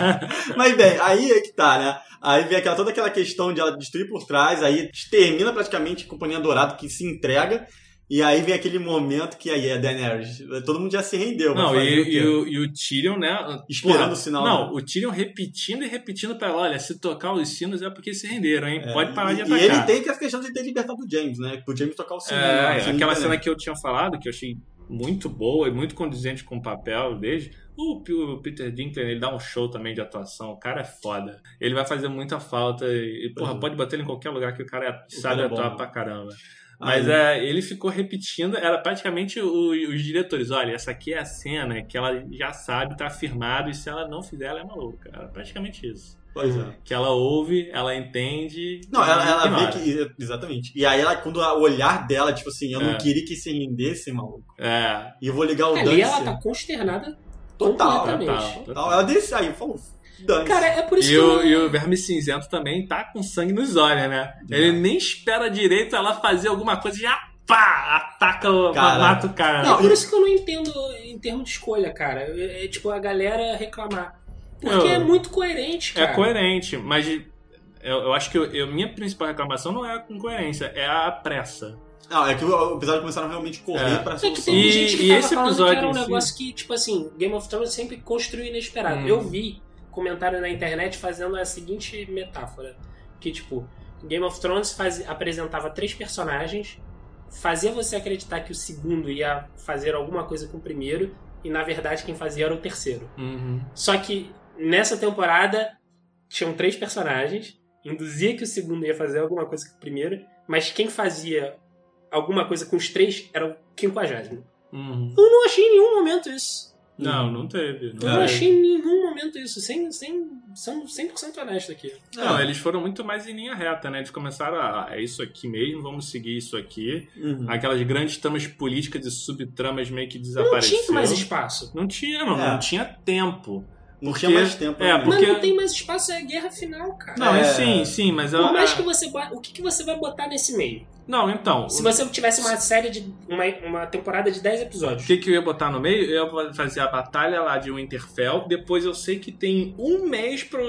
Mas bem, aí é que tá, né? Aí vem aquela, toda aquela questão de ela destruir por trás, aí termina praticamente a Companhia Dourada que se entrega. E aí vem aquele momento que aí é Daenerys. Todo mundo já se rendeu. Não, e, o e o, e o Tyrion, né? Esperando Porra, o sinal, Não, né? o Tyrion repetindo e repetindo pra ela: olha, se tocar os sinos é porque se renderam, hein? É, Pode parar de e, atacar. E ele tem que a questão de ter libertado o James, né? Pro James tocar o sininho. É, o sininho aquela da cena que eu tinha falado, que eu achei muito boa e muito condizente com o papel dele. O, o Peter Dinklage, ele dá um show também de atuação. O cara é foda. Ele vai fazer muita falta. E, porra, Uhum. pode bater ele em qualquer lugar que o cara sabe cara é bom, atuar né? pra caramba. Mas é, ele ficou repetindo, era praticamente o- os diretores, olha, essa aqui é a cena que ela já sabe, tá afirmado, e se ela não fizer, ela é maluca. Era praticamente isso. Pois é. Que ela ouve, ela entende. Não, ela, ela vê que. Exatamente. E aí ela, quando o olhar dela, tipo assim, eu É. não queria que se rendesse, maluco. É, E eu vou ligar o Ali dance. ela tá consternada Total, completamente. total. Tal. Ela desse aí, falou, Cara, é por isso E que o, eu... e o Verme Cinzento também tá com sangue nos olhos, né? Ele nem espera direito ela fazer alguma coisa e já pá! Ataca, o, Cara. mata o cara. É por isso que eu não entendo em termos de escolha, cara. É, é tipo a galera reclamar. Porque Não. é muito coerente, cara. É coerente, mas eu, eu acho que eu, eu- minha principal reclamação não é a incoerência, é a pressa. Não, é que o episódio começaram a realmente correr É. pra É que teve E- gente que e tava esse episódio que era um si- negócio que, tipo assim, Game of Thrones sempre construiu inesperado. Hum. Eu vi comentário na internet fazendo a seguinte metáfora. Que, tipo, Game of Thrones faz- apresentava três personagens, fazia você acreditar que o segundo ia fazer alguma coisa com o primeiro, e na verdade quem fazia era o terceiro. Uhum. Só que nessa temporada tinham três personagens, induzia que o segundo ia fazer alguma coisa com o primeiro, mas quem fazia alguma coisa com os três era o quinquagésimo. Uhum. Eu não achei em nenhum momento isso. Não, não teve. Eu não achei em nenhum momento isso. Sem, sem, sendo 100% honesto aqui. Não, eles foram muito mais em linha reta, né? Eles começaram a. É isso aqui mesmo, vamos seguir isso aqui. Uhum. Aquelas grandes tramas políticas e subtramas meio que Não desapareceram. tinha mais espaço. Não tinha, não. É. Não tinha tempo. Não Porque- tinha mais tempo. é, né? porque- Mas não tem mais espaço, é a guerra final, cara. Não, É. sim, sim, mas eu. Por mais que você o que, que você vai botar nesse meio? Não, então. Se você tivesse uma série de. uma, uma temporada de 10 O episódios. que, que eu ia botar no meio? Eu ia fazer a batalha lá de Winterfell. Depois eu sei que tem um mês pro,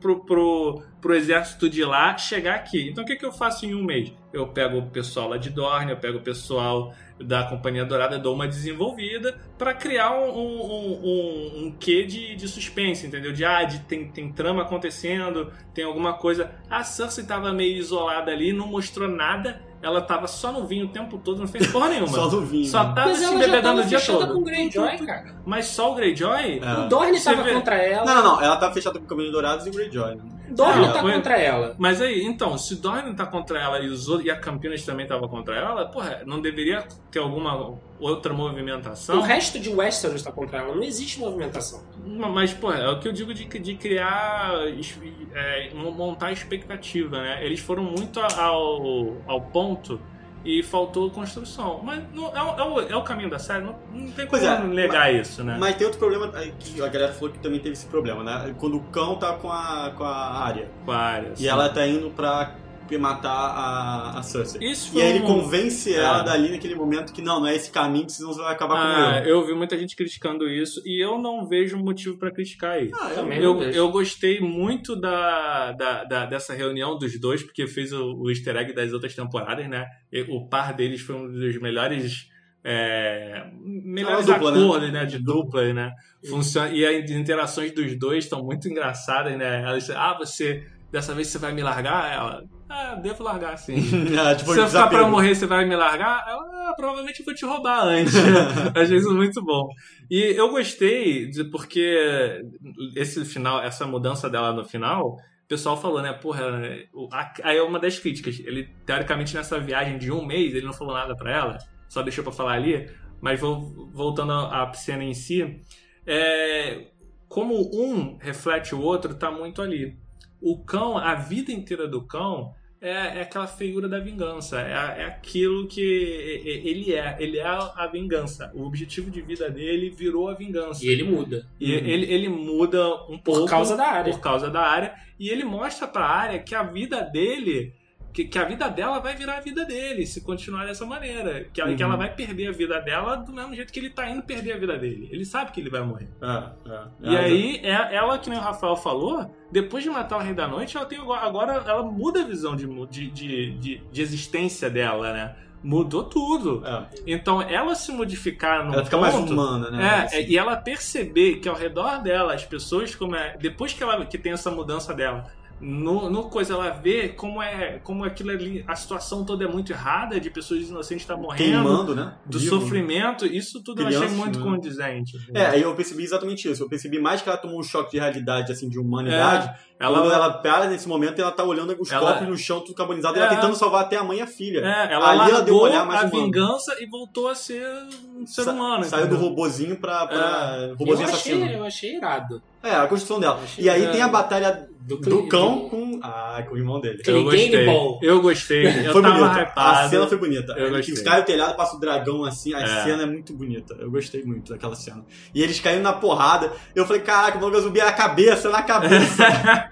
pro, pro, pro exército de lá chegar aqui. Então o que, que eu faço em um mês? Eu pego o pessoal lá de Dorne, eu pego o pessoal da Companhia Dourada, dou uma desenvolvida pra criar um, um, um, um quê de, de suspense, entendeu? De, ah, de, tem, tem trama acontecendo, tem alguma coisa. A Cersei tava meio isolada ali, não mostrou nada. Ela tava só no vinho o tempo todo, não fez porra nenhuma. Só no vinho. Só tava Mas se tava o dia fechada todo. com o Greyjoy, cara. Mas só o Greyjoy? É. O Dorne tava vê- contra ela. Não, não, não. Ela tá fechada com o Caminho Dourados e o Greyjoy, né? Dorne tá foi- contra ela. Mas aí, então, se Dorne tá contra ela e, os outros, e a Campinas também tava contra ela, porra, não deveria ter alguma outra movimentação? O resto de Westeros tá contra ela. Não existe movimentação. Mas, porra, é o que eu digo de, de criar, é, montar expectativa, né? Eles foram muito ao, ao ponto e faltou construção. Mas não, é, o- é o, é o caminho da série, não, não tem Pois como é, negar isso, né? Mas tem outro problema aí que a galera falou que também teve esse problema, né? Quando o cão tá com a, com a área Várias. e ela tá indo pra matar a, a Cersei. Isso E aí ele um- convence ela É. dali naquele momento que não, não é esse caminho que senão você vai acabar com Ah, ele. eu vi muita gente criticando isso e eu não vejo motivo pra criticar isso. Ah, eu-. Eu, não vejo. eu gostei muito da, da, da- dessa reunião dos dois, porque fez o, o easter egg das outras temporadas, né? E O par deles foi um dos melhores. É, melhores dupla, né? acordos, né? De dupla, né? Funciona, e as interações dos dois estão muito engraçadas, né? Ela disse, ah, você. Dessa vez você vai me largar? Ela. Ah, devo largar sim. Ah, tipo, Se eu ficar pra eu morrer, você vai me largar? Ela, ah, provavelmente eu vou te roubar antes. Achei isso muito bom. E eu gostei, de, porque esse final, essa mudança dela no final, o pessoal falou, né? Porra, aí é uma das críticas. Ele, teoricamente, nessa viagem de um mês, ele não falou nada pra ela, só deixou pra falar ali. Mas vou, voltando à à cena em si, é, como um reflete o outro, tá muito ali. O cão, a vida inteira do cão é, é aquela figura da vingança. É, é aquilo que ele é. Ele é a vingança. O objetivo de vida dele virou a vingança. E ele muda. E ele, ele muda um Por pouco causa da área. por causa da área. E ele mostra pra área que a vida dele. Que, que a vida dela vai virar a vida dele, se continuar dessa maneira. Que ela, que Uhum. ela vai perder a vida dela do mesmo jeito que ele tá indo perder a vida dele. Ele sabe que ele vai morrer. É, é. E É, aí, é- ela, que nem o Rafael falou, depois de matar o Rei da Noite, ela tem agora, ela muda a visão de, de, de, de, de existência dela, né? Mudou tudo. é. Então, ela se modificar no Ela fica ponto, mais humana, né? é, Assim. e ela perceber que ao redor dela, as pessoas, como é, depois que ela que tem essa mudança dela, no, no coisa ela vê como é como aquilo ali, a situação toda é muito errada, de pessoas inocentes estar morrendo, Queimando, né? do Vivo. sofrimento, isso tudo eu achei muito né? condizente. É, aí eu percebi exatamente isso. Eu percebi mais que ela tomou um choque de realidade, assim, de humanidade. Ela, Quando ela para nesse momento, ela tá olhando os Ela- corpos no chão, tudo carbonizado, e É. ela tentando salvar até a mãe e a filha. É, ela Ali ela deu um olhar mais a humano. vingança e voltou a ser um ser Sa- humano. Saiu do entendeu? robozinho pra, pra Eu robozinho achei, assassino. eu achei irado. É, a construção dela. Achei E aí é. tem a batalha Do, do cão do- com, ah, com o irmão dele. Eu gostei. Eu gostei. Eu foi hypado. A cena foi bonita. Eu Ele gostei. cai o telhado, passa o dragão assim, a É. cena é muito bonita. Eu gostei muito daquela cena. E eles caindo na porrada. Eu falei, caraca, o Mago Zumbi é na cabeça, na cabeça.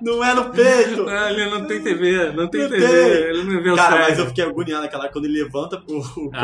não é no peito. Não, ele não tem TV, não tem Não TV, tem. ele não vê o Cara, mas eu fiquei agoniado naquela hora, quando ele levanta o, o cão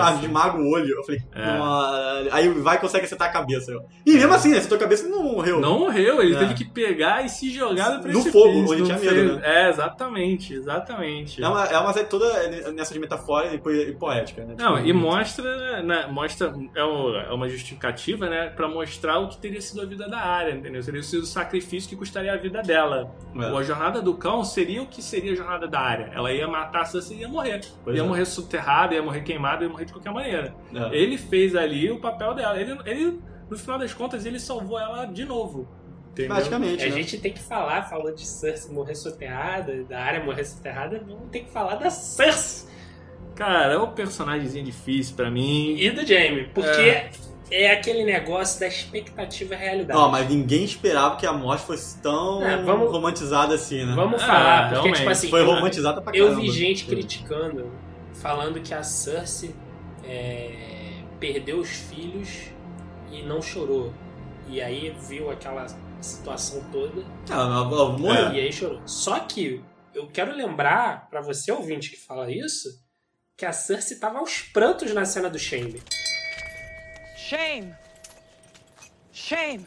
Ah, e esmaga o olho. Eu falei, É. Aí vai e consegue acertar a cabeça. Eu- E mesmo assim, né, acertou a cabeça e não morreu. Não morreu, ele É. teve que pegar e se jogar no No precipício. fogo, onde não tinha medo, né? É, exatamente, exatamente. É uma, é uma série toda nessa de metáfora e, po- poética, né? Não, Tipo, e mostra, né, mostra é, é uma justificativa, né, pra mostrar o que teria sido a vida da área, entendeu? Teria sido o sacrifício que custaria a vida dela. É. A jornada do cão seria o que seria a jornada da área. Ela ia matar a Cersei e ia morrer. Pois ia é. morrer soterrada, ia morrer queimada, ia morrer de qualquer maneira. É. Ele fez ali o papel dela. Ele, ele, no final das contas, ele salvou ela de novo. Entendeu? Praticamente, A né? gente tem que falar, falou de Cersei morrer soterrada, da área morrer soterrada, vamos ter que falar da Cersei Cara, é um personagemzinho difícil pra mim. e do Jaime, porque é, aquele negócio da expectativa e realidade. Ó, mas ninguém esperava que a morte fosse tão É, vamos- romantizada assim, né? Vamos Ah, falar, porque realmente. tipo assim, Foi eu- romantizada pra Eu caramba. vi gente criticando, falando que a Cersei é, perdeu os filhos e não chorou. E aí viu aquela situação toda Ah, ela, ela morreu. e aí chorou. Só que eu quero lembrar pra você ouvinte que fala isso, que a Cersei tava aos prantos na cena do Shaime. Shame. Shame.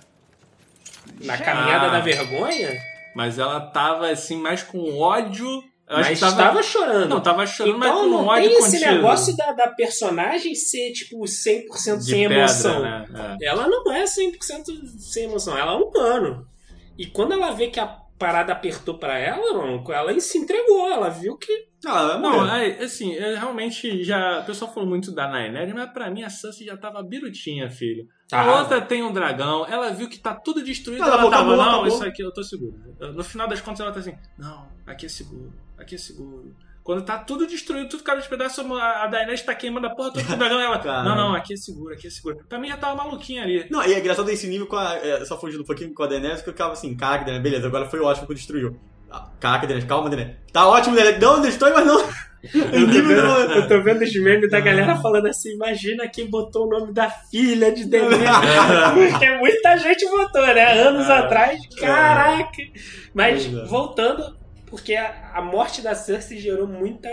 Na caminhada Ah. da vergonha, Mas ela tava assim, mais com ódio. Acho mas que tava. tava chorando. Não, tava chorando, mas então com não ódio tem esse contido. negócio da, da personagem ser tipo 100% de sem pedra, emoção. né? É. Ela não é 100% sem emoção, ela é um humano. E quando ela vê que a parada apertou pra ela, não, ela se entregou, ela viu que. Ah, ela vai Não, é, assim, eu realmente já. O pessoal falou muito da Naineri, mas pra mim a Sansa já tava birutinha, filho. A Tava. outra tem um dragão, ela viu que tá tudo destruído, Ela ela, tava, acabou, não, acabou. isso aqui eu tô seguro. No final das contas ela tá assim, não, aqui é seguro, aqui é seguro. Quando tá tudo destruído, tudo caiu de pedaço, a Daenerys tá queimando a porra toda com o dragão, ela, não, não, aqui é seguro, aqui é seguro. Pra mim já tava maluquinha ali. Não, e é engraçado esse nível com a. é, só fugindo um pouquinho com a Daenerys, que eu ficava assim, caraca, Daenerys, beleza, agora foi ótimo que destruiu. Ah, Caraca, Daenerys, calma, Daenerys. Tá ótimo, Daenerys. Não, destrói, mas não. O nível do- Eu tô vendo os memes da galera falando assim: imagina quem botou o nome da filha de Daenerys. Porque muita gente votou, né? Anos É. atrás. Caraca! Mas é. voltando, porque a, a morte da Cersei gerou muita,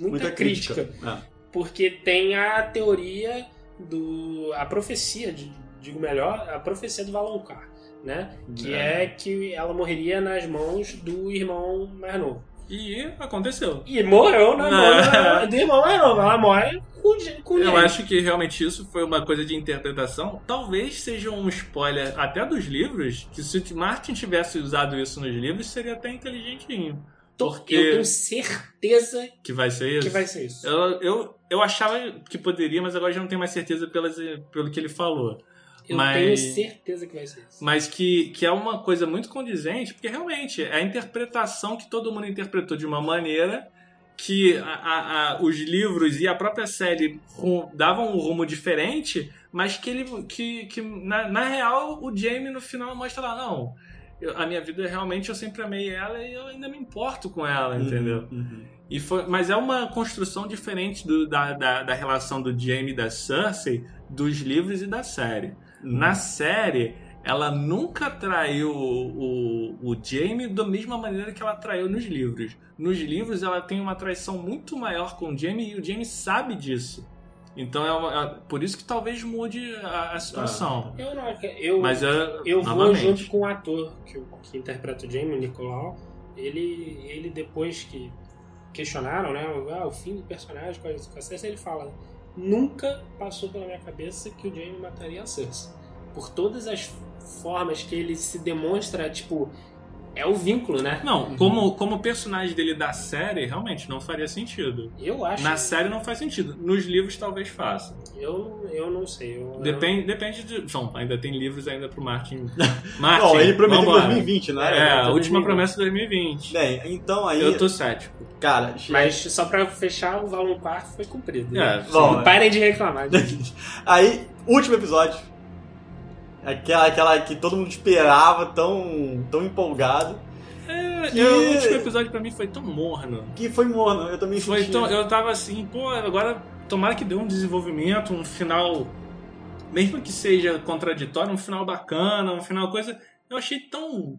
muita, Muita crítica. crítica. Ah, Porque tem a teoria do. a profecia, digo melhor, a profecia do Valonqar, né? Que é. que ela morreria nas mãos do irmão mais novo. E aconteceu. E morreu nas Ah. mãos do irmão. Ela morre com, com Eu acho que realmente isso foi uma coisa de interpretação. Talvez seja um spoiler até dos livros, que se o Martin tivesse usado isso nos livros, seria até inteligentinho. Porque Eu tenho certeza que vai ser isso. que vai ser isso. Eu, eu, eu achava que poderia, mas agora já não tenho mais certeza pelas, pelo que ele falou. Eu Mas- tenho certeza que vai ser isso. Mas que, que é uma coisa muito condizente, porque realmente é a interpretação que todo mundo interpretou de uma maneira que a- a- a- os livros e a própria série ru- davam um rumo diferente, mas que ele que, que na, na real o Jamie no final mostra lá, não, eu- a minha vida realmente eu sempre amei ela e eu ainda me importo com ela, entendeu? uhum. E foi, mas é uma construção diferente do- da, da, da relação do Jamie e da Cersei dos livros e da série. Uhum. Na série, ela nunca traiu o, o, o Jamie da mesma maneira que ela traiu nos livros. Nos livros, ela tem uma traição muito maior com o Jamie e o Jamie sabe disso. Então, é, uma- é por isso que talvez mude a, a situação. Eu não eu, Mas é, eu vou junto com o ator que, que interpreta o Jamie, o Nicolau. Ele, ele depois que questionaram, né, o- ah, o fim do personagem com a, com a Cersei, ele fala: nunca passou pela minha cabeça que o Jamie mataria a Cersei. Por todas as formas que ele se demonstra, tipo, é o vínculo, né? Não, como, como personagem dele da série, realmente não faria sentido. Eu acho. Na série não faz sentido. Nos livros talvez faça. Eu, eu não sei. Eu, Depende, depende de. Bom, ainda tem livros ainda pro Martin. Martin. Bom, ele prometeu em vambora. 2020, né? É, a Então, última 2020. promessa de 2020. Bem, então aí. Eu tô cético. Cara, Mas só pra fechar, o Valon Quarto foi cumprido. É, né? Bom, Não parem de reclamar. Aí, último episódio. Aquela, aquela que todo mundo esperava, tão, tão empolgado. É, Que- eu- o último episódio pra mim foi tão morno. Que foi morno, eu também Foi senti. tão, eu tava assim, pô, agora tomara que dê um desenvolvimento, um final, mesmo que seja contraditório, um final bacana, um final coisa. Eu achei tão.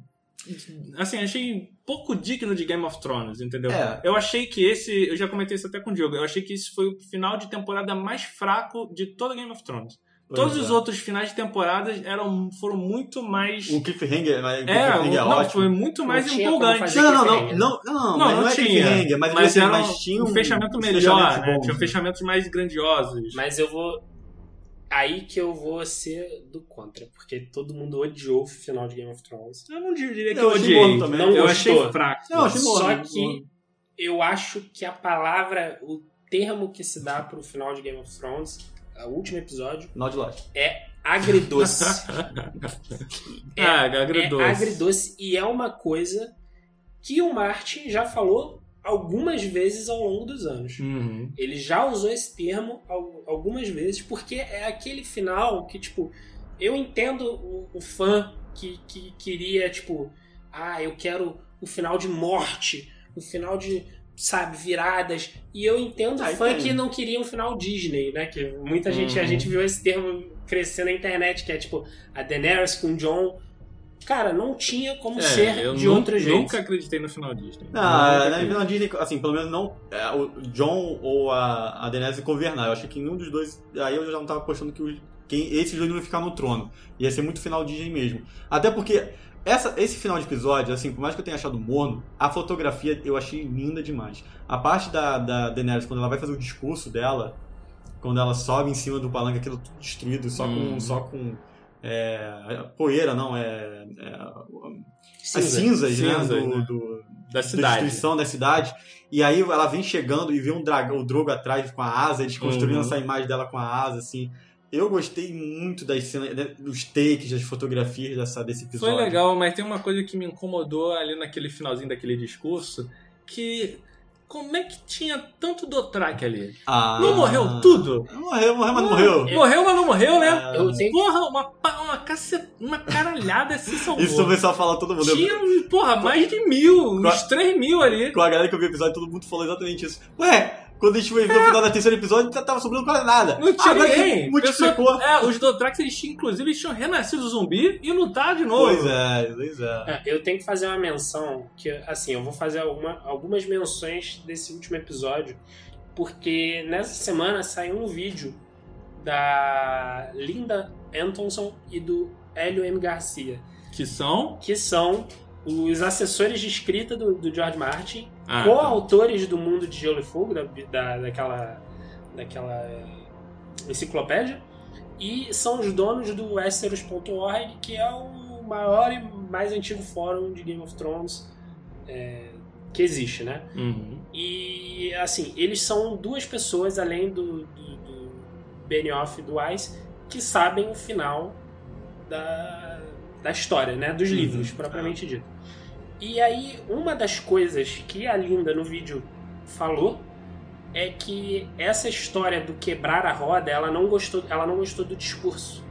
Assim, achei pouco digno de Game of Thrones, entendeu? É. Eu achei que esse. Eu já comentei isso até com o Diogo. Eu achei que esse foi o final de temporada mais fraco de toda Game of Thrones. Todos é. os outros finais de temporadas eram, foram muito mais. O cliffhanger, mas o É, cliffhanger é não, ótimo. foi muito mais empolgante. Não, não, não, cliffhanger. não, não, não, Não, mas não, não é tinha. cliffhanger, mas, mas assim, era mas tinha um fechamento melhor, fechamentos né? Tinha fechamentos mais grandiosos. Mas eu vou. Aí que eu vou ser do contra. Porque todo mundo odiou o final de Game of Thrones. Eu não diria que Eu odiei. também. Não eu gostou. achei fraco. Não, achei morno. Só morno. que eu acho que a palavra, o termo que se dá pro final de Game of Thrones, o último episódio, de lote. é agridoce. É- ah, agridoce. É agridoce e é uma coisa que o Martin já falou algumas vezes ao longo dos anos. Uhum. Ele já usou esse termo al- algumas vezes, porque é aquele final que, tipo, eu entendo o, o fã que, que queria, tipo, ah, eu quero o final de morte, o final de, sabe, viradas. E eu entendo Ah, fã que não queria um final Disney, né? Que muita gente, a Uhum. gente viu esse termo crescer na internet, que é tipo, a Daenerys com o John. Cara, não tinha como É, ser eu de outro jeito. Nunca acreditei no final Disney. Na acreditei. na Disney, assim, pelo menos não. é, o John ou a, a Daenerys convernar. Eu achei que nenhum dos dois. Aí eu já não tava apostando que os- quem, esses dois não iam ficar no trono. Ia ser muito final Disney mesmo. Até porque essa, esse final de episódio, assim, por mais que eu tenha achado morno, a fotografia eu achei linda demais. A parte da, da Daenerys, quando ela vai fazer o discurso dela, quando ela sobe em cima do palanque, aquilo tudo destruído, só com. Uhum. Só com é, poeira, não, é. é as Cinza. cinzas, né? Cinzas, do- né? do, Da da cidade. destruição da cidade. E aí ela vem chegando e vê um dragão, o Drogo atrás com a asa, eles construindo Uhum. essa imagem dela com a asa, assim. Eu gostei muito das cenas, né, dos takes, das fotografias dessa, desse Foi episódio. legal, mas tem uma coisa que me incomodou ali naquele finalzinho daquele discurso, que como é que tinha tanto Dothraki ali? Ah, Não morreu tudo? Morreu, morreu, mas não morreu. Morreu, mas não morreu, né? Ah, Eu tenho Porra, uma, uma, cace... uma caralhada se salvou. Isso o pessoal fala todo mundo. Eu- Tinha, porra, mais de mil, uns 3 mil ali. Com a galera que eu vi o episódio, todo mundo falou exatamente isso. Ué, quando a gente foi ver o final do terceiro episódio, não tava sobrando quase nada. Não tinha Agora que ninguém. multiplicou. Pessoa- É, os Dothrax, eles tinham, inclusive, eles tinham renascido zumbi e lutaram de novo. Pois é, pois é. É, Eu tenho que fazer uma menção, que assim, eu vou fazer alguma- algumas menções desse último episódio, porque nessa semana saiu um vídeo da Linda Antonson e do Hélio M. Garcia, Que são... que são os assessores de escrita do, do George Martin, Ah, coautores do Mundo de Gelo e Fogo, da, da- daquela, daquela eh, enciclopédia, e são os donos do Westeros.org, que é o maior e mais antigo fórum de Game of Thrones eh, que existe, né? Uhum. E assim, eles são duas pessoas, além do, do, do Benioff e do Weiss, que sabem o final da, da história, né? Dos Uhum. livros, propriamente dito. E aí, uma das coisas que a Linda no vídeo falou é que essa história do quebrar a roda, ela não gostou, ela não gostou do discurso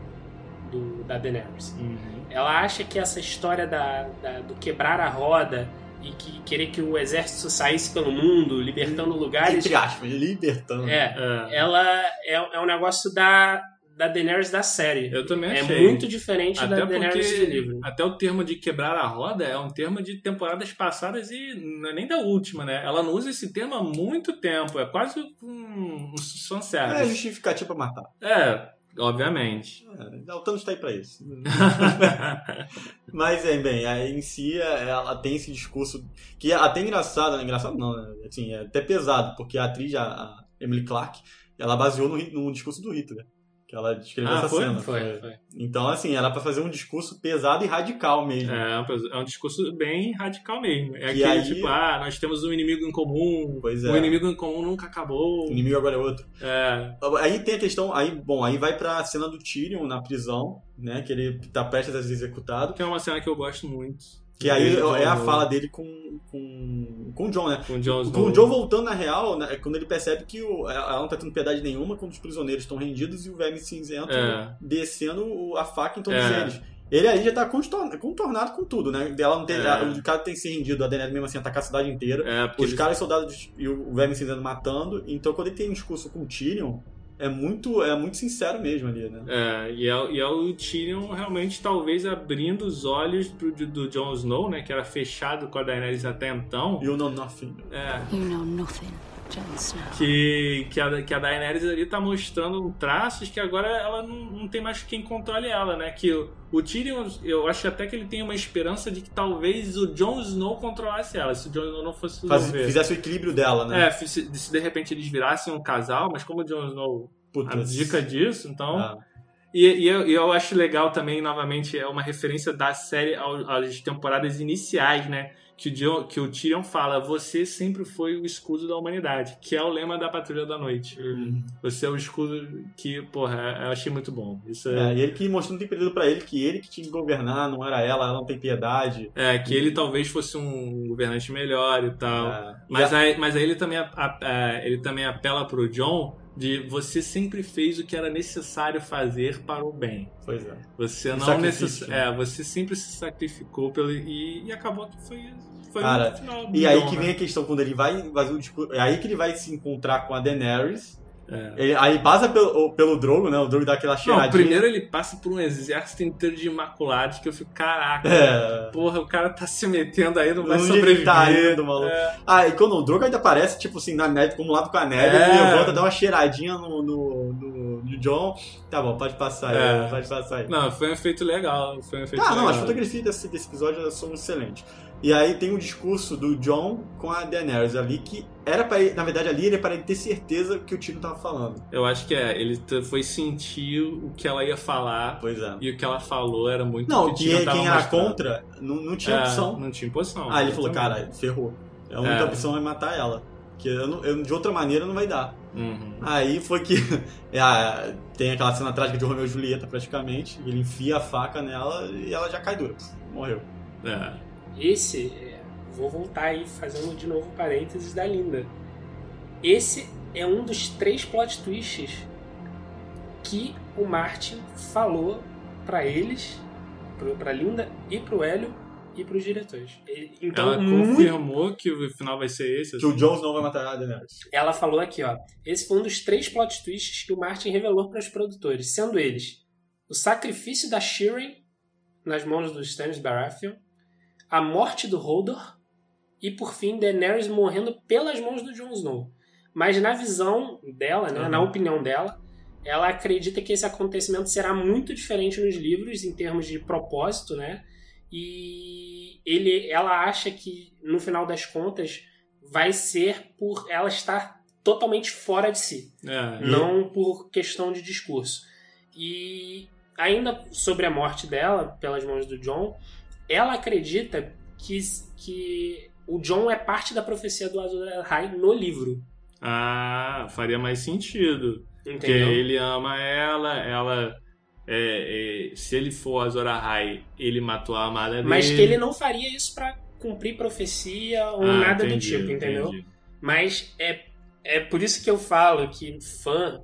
do, da Daenerys. Uhum. Ela acha que essa história da, da- do quebrar a roda e que querer que o exército saísse pelo mundo, libertando lugares, Entre aspas, libertando. é, É, ela é, é um negócio da, da Daenerys da série. eu também É achei. muito diferente Até da Daenerys porque do livro. até o termo de quebrar a roda é um termo de temporadas passadas e não é nem da última, né? Ela não usa esse termo há muito tempo. É quase um, um É fanservice. justificativa pra matar. É, obviamente. É, o Thanos tá aí pra isso. Mas, é, bem, aí em si ela tem esse discurso que é até engraçado, né? engraçado não, né? Assim, é até pesado, porque a atriz, a- Emily Clark, ela baseou no, no discurso do Hitler. Que ela descreveu Ah, essa foi? cena. Foi, foi. Então, assim, era pra fazer um discurso pesado e radical mesmo. É, um- é um discurso bem radical mesmo. É E aquele aí- tipo, ah, nós temos um inimigo em comum, Pois é. o inimigo em comum nunca acabou. O inimigo agora é outro. É, Aí tem a questão, aí, bom, aí vai pra cena do Tyrion na prisão, né? Que ele tá prestes a ser executado. que é uma cena que eu gosto muito. Que aí é a John- fala dele com, com, com o John, né? Com o Jon Com o John voltando na real, né, é quando ele percebe que o, ela não tá tendo piedade nenhuma quando os prisioneiros estão rendidos e o verme cinzento É. descendo a faca em todos É. eles. Ele aí já tá contornado com tudo, né? Ela não tem, É. a- o cara tem se rendido, a Daenerys mesmo assim atacar a cidade inteira. É, Os caras soldados e o verme cinzento matando. Então quando ele tem um discurso com o Tyrion, é muito, é muito sincero mesmo ali, né? É, e é, e é o Tyrion realmente talvez abrindo os olhos pro, do, do Jon Snow, né? Que era fechado com a Daenerys até então. You know nothing. É, You know nothing. Que, que, a, que a Daenerys ali tá mostrando traços que agora ela não, não tem mais quem controle ela, né? Que o, o Tyrion, eu acho até que ele tem uma esperança de que talvez o Jon Snow controlasse ela, se o Jon Snow não fosse Faz, fizesse o equilíbrio dela, né? É, se, se de repente eles virassem um casal, mas como o Jon Snow Puta, abdica disso, então... ah, E, e eu, e eu acho legal também, novamente, é uma referência da série ao- às temporadas iniciais, né? Que o, Jon- que o Tyrion fala, você sempre foi o escudo da humanidade, que é o lema da Patrulha da Noite. Você é o escudo que, porra, eu achei muito bom. Isso é, É, e ele que mostrou no tem período pra ele que ele que tinha que governar, não era ela, ela não tem piedade. é, que ele talvez fosse um governante melhor e tal. É, Mas, e a- aí, mas aí ele também, a- a- ele também apela pro John de você sempre fez o que era necessário fazer para o bem. Pois é. Você Um não necess... é, você sempre se sacrificou pelo e, e acabou que foi foi Cara, final E aí que né? vem a questão, quando ele vai discurso. É aí que ele vai se encontrar com a Daenerys. É. Ele- aí passa pelo, pelo Drogo, né? O Drogo dá aquela cheiradinha. Não, primeiro ele passa por um exército inteiro de imaculados que eu fico, caraca, É. porra, o cara tá se metendo aí, não vai Onde sobreviver. tá indo, maluco. É. Ah, e quando o Drogo ainda aparece, tipo assim, na neve, como lado com a neve, É. ele levanta, dá uma cheiradinha no, no, no, no John. Tá bom, pode passar aí, É. pode passar aí. Não, foi um efeito legal, foi um efeito Ah, não, legal. as fotografias desse, desse episódio são excelentes. E aí tem o discurso do John com a Daenerys ali, que era para na verdade ali ele era para ele ter certeza que o Tyrion tava falando. Eu acho que é, ele foi sentir o que ela ia falar Pois é. e o que ela falou era muito Não, que o Tyrion quem, era mostrando. contra não, não tinha É, opção. Não tinha opção. Ah, ele falou, cara, ferrou. A única É. opção é matar ela. Que eu não- eu- de outra maneira não vai dar. Uhum. Aí foi que é, tem aquela cena trágica de Romeu e Julieta, praticamente. Ele enfia a faca nela e ela já cai dura. Morreu. É. Esse, é, vou voltar aí fazendo de novo parênteses da Linda. Esse é um dos três plot twists que o Martin falou pra eles, pra Linda e pro Hélio e pros diretores. Ele- Então, ela muito confirmou que o final vai ser esse. Que o assim. Jones não vai matar a Daenerys. Ela falou aqui, ó. Esse foi um dos três plot twists que o Martin revelou para os produtores, sendo eles o sacrifício da Shireen nas mãos dos Stannis Baratheon, a morte do Hodor e, por fim, Daenerys morrendo pelas mãos do Jon Snow. Mas na visão dela, né, Uhum. na opinião dela, ela acredita que esse acontecimento será muito diferente nos livros em termos de propósito, né? E ele, ela acha que no final das contas vai ser por ela estar totalmente fora de si, É. não por questão de discurso. E ainda sobre a morte dela pelas mãos do John, ela acredita que, que o John é parte da profecia do Azor Ahai no livro, Ah, faria mais sentido. Porque entendeu? ele ama ela, ela. é, é, se ele for Azor Ahai, ele matou a amada dele. Mas que ele não faria isso pra cumprir profecia ou Ah, nada entendi, do tipo, entendeu? entendi. Mas é, é por isso que eu falo que fã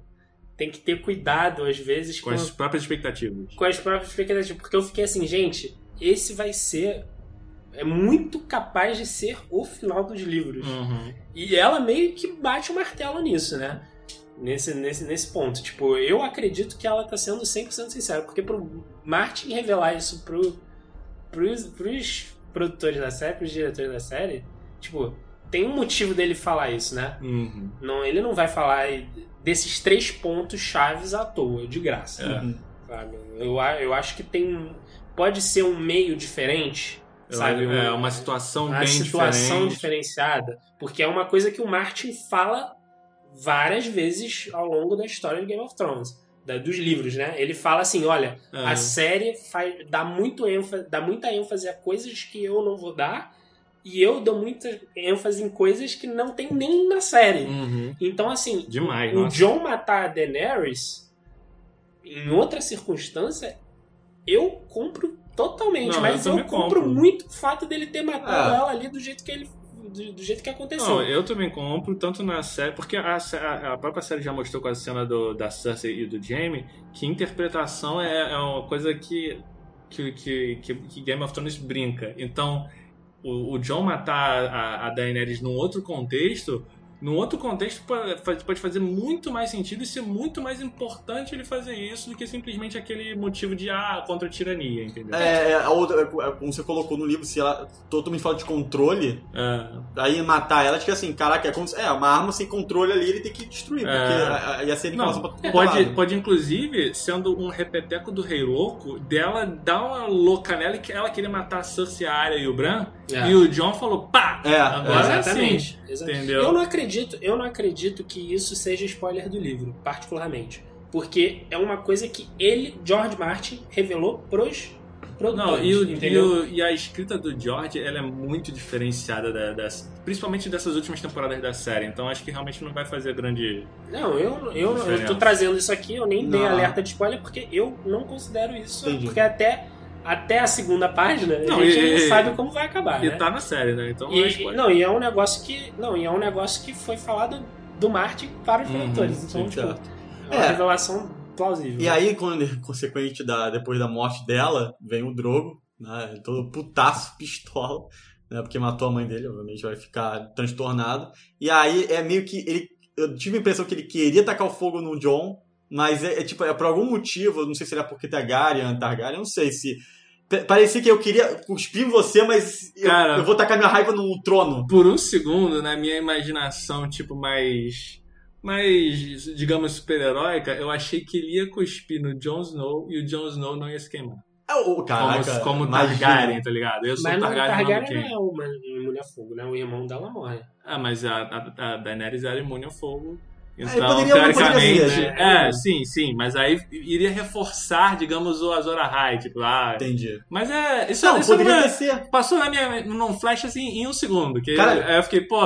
tem que ter cuidado às vezes Com com, as próprias expectativas. com as próprias expectativas. Porque eu fiquei assim, gente, esse vai ser. É muito capaz de ser o final dos livros. Uhum. E ela meio que bate o martelo nisso, né? Nesse, nesse, nesse ponto. Tipo, eu acredito que ela tá sendo 100% sincera. Porque pro Martin revelar isso pro, pros, pros produtores da série, pros diretores da série, tipo, tem um motivo dele falar isso, né? Uhum. Não, ele não vai falar desses três pontos chaves à toa, de graça. É. Sabe? Eu, a- eu acho que tem. Pode ser um meio diferente, sabe? é Um- uma situação uma bem situação diferente. diferenciada. Porque é uma coisa que o Martin fala várias vezes ao longo da história de Game of Thrones. da- dos livros, né? Ele fala assim, olha, É. a série faz, dá, muito ênfase, dá muita ênfase a coisas que eu não vou dar e eu dou muita ênfase em coisas que não tem nem na série. Uhum. Então, assim, Demais, o nossa. John matar a Daenerys em outra circunstância, eu compro totalmente. Não, mas eu eu, compro compro. muito o fato dele ter matado É. ela ali do jeito que ele. Do, do jeito que aconteceu. Não, eu também compro, tanto na série, porque a, a- a própria série já mostrou com a cena do, da Cersei e do Jaime que interpretação é, é uma coisa que, que, que, que- que Game of Thrones brinca. Então, o, o John matar a, a Daenerys num outro contexto, num outro contexto pode, faz- pode fazer muito mais sentido e ser muito mais importante ele fazer isso do que simplesmente aquele motivo de ah, contra a tirania, entendeu? É, é, a outra, é, como você colocou no livro, se ela totalmente fala de controle, É. aí matar ela, tipo assim, caraca, é como se, é uma arma sem controle ali, ele tem que destruir, porque É. ia ser Não, pra Pode, pode inclusive, sendo um repeteco do Rei Louco, dela dar uma louca nela e que ela queria matar a Cersei, a Arya e o Bran, É. e o John falou, pá! É, agora é assim. Entendeu? Eu não acredito, eu não acredito que isso seja spoiler do livro, particularmente. Porque é uma coisa que ele, George Martin, revelou pros produtores. Não, e, o- e o- e a escrita do George, ela é muito diferenciada, da, das- principalmente dessas últimas temporadas da série. Então acho que realmente não vai fazer grande... Não, eu, eu, eu tô trazendo isso aqui, eu nem dei Não. alerta de spoiler, porque eu não considero isso. Entendi. Porque até, até a segunda página, Não, a gente e- não e- sabe como vai acabar. E né? tá na série, né? Então E- não é não, e é um negócio que. Não, e é um negócio que foi falado do Martin para os Uhum, produtores. Então, sim, tipo, é uma É. revelação plausível. E aí, quando, consequente da, depois da morte dela, vem o Drogo, né? Todo putaço, pistola, né? Porque matou a mãe dele, obviamente vai ficar transtornado. E aí é meio que ele. Eu tive a impressão que ele queria tacar o fogo no John, mas é, é tipo, é por algum motivo, eu não sei se era porque Targaryen, Targaryen, eu não sei se. Pa- Parecia que eu queria cuspir em você, mas eu, Cara. eu vou tacar minha raiva no trono. Por um segundo, na minha imaginação, tipo, mais. mais, digamos, super-heróica, eu achei que ele ia cuspir no Jon Snow e o Jon Snow não ia se queimar. É o caraca, como como. Targaryen, tá ligado? Eu sou Mas não, Targaryen, Targaryen não é uma imune a fogo, né? O irmão dela morre. Ah, mas a, a, a Daenerys era imune ao fogo. Então, poderia- não poderia teoricamente. ser. É, sim, sim. Mas aí iria reforçar, digamos, o Azor Ahai. Tipo, ah. Entendi. Mas é. Isso, Não, isso poderia não é- ser. Passou na minha, num flash assim em um segundo. Que Cara- aí eu fiquei, pô,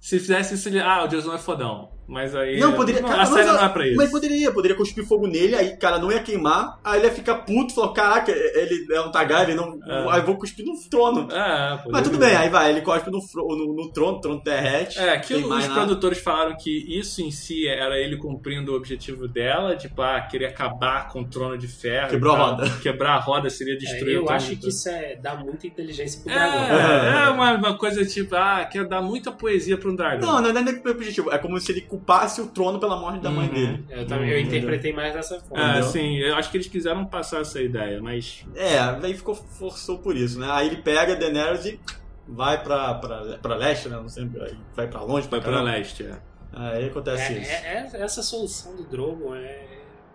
se fizesse isso, ah, o Snow é fodão. Mas aí. Não, poderia. a cara, série mas, não é pra isso. Mas poderia, poderia cuspir fogo nele, aí, cara, não ia queimar, aí ele ia ficar puto, falou, caraca, ele é um Targaryen, não, É. aí eu vou cuspir no trono. É, poderia. Mas tudo bem, aí vai, ele cospe no, no, no trono, o trono derrete. É, que os mais nada. produtores falaram que isso em si era ele cumprindo o objetivo dela, tipo, ah, querer acabar com o trono de ferro. Quebrou e a roda. Quebrar a roda seria É, destruir o eu acho de que isso é, dá muita inteligência pro É, dragão. é uma, uma coisa tipo, ah, quer dar muita poesia pra um dragão. Não, não é nem o objetivo, é como se ele culpasse o trono pela morte da mãe Uhum. dele. Eu, também, eu Hum, interpretei mais dessa forma. É, sim, eu acho que eles quiseram passar essa ideia, mas. É, aí ficou, forçou por isso, né? Aí ele pega a Daenerys e vai pra, pra, pra leste, né? Não sei, vai pra longe, Vai pra caramba. leste, é. Aí acontece É, isso. é- é- essa solução do Drogon é,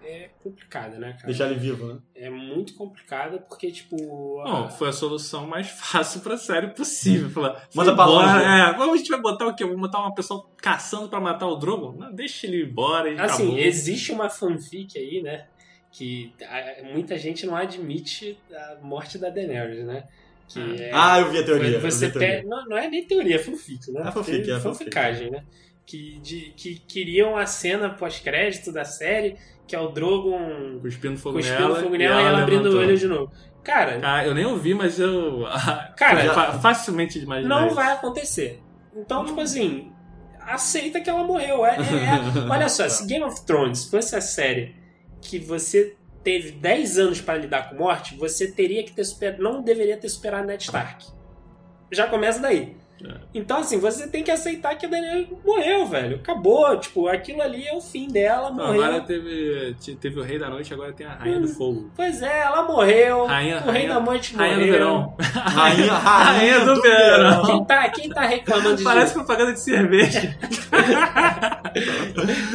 é complicada, né, cara? Deixar ele vivo, né? É muito complicada porque, tipo. Bom, a- foi a solução mais fácil pra série possível. Falar, Manda "Foi pra longe." É, vamos, a gente vai botar o quê? Vamos botar uma pessoa caçando pra matar o Drogon? Não, deixa ele ir embora e Assim, acabou. existe uma fanfic aí, né? Que a- muita gente não admite a morte da Daenerys, né? Que é, Ah, eu vi a teoria. você a teoria. não, não é nem teoria, é fanfic, né? É fanfic, é fanficagem, né? Que, de, que queriam a cena pós-crédito da série, que é o Drogon Cuspindo fogo cuspindo nela. fogo nela e ela abrindo o olho de novo. Cara, Ah, eu nem ouvi, mas eu. Cara, fa- facilmente imaginei. não isso. vai acontecer. Então, tipo assim, aceita que ela morreu. É, é- é- Olha só, se Game of Thrones fosse a série que você teve 10 anos para lidar com morte, você teria que ter superado, não deveria ter superado Ned Stark. Já começa daí. É. Então, assim, você tem que aceitar que a Daenerys morreu, velho. Acabou, tipo, aquilo ali é o fim dela, Não, morreu. agora teve, te- teve o Rei da Noite, agora tem a Rainha do Fogo. Pois é, ela morreu. Rainha- o Rei rainha- da Noite Rainha do morreu. Verão. Rainha, rainha, Rainha do do, verão. verão. Quem tá, quem tá reclamando de Parece propaganda de cerveja.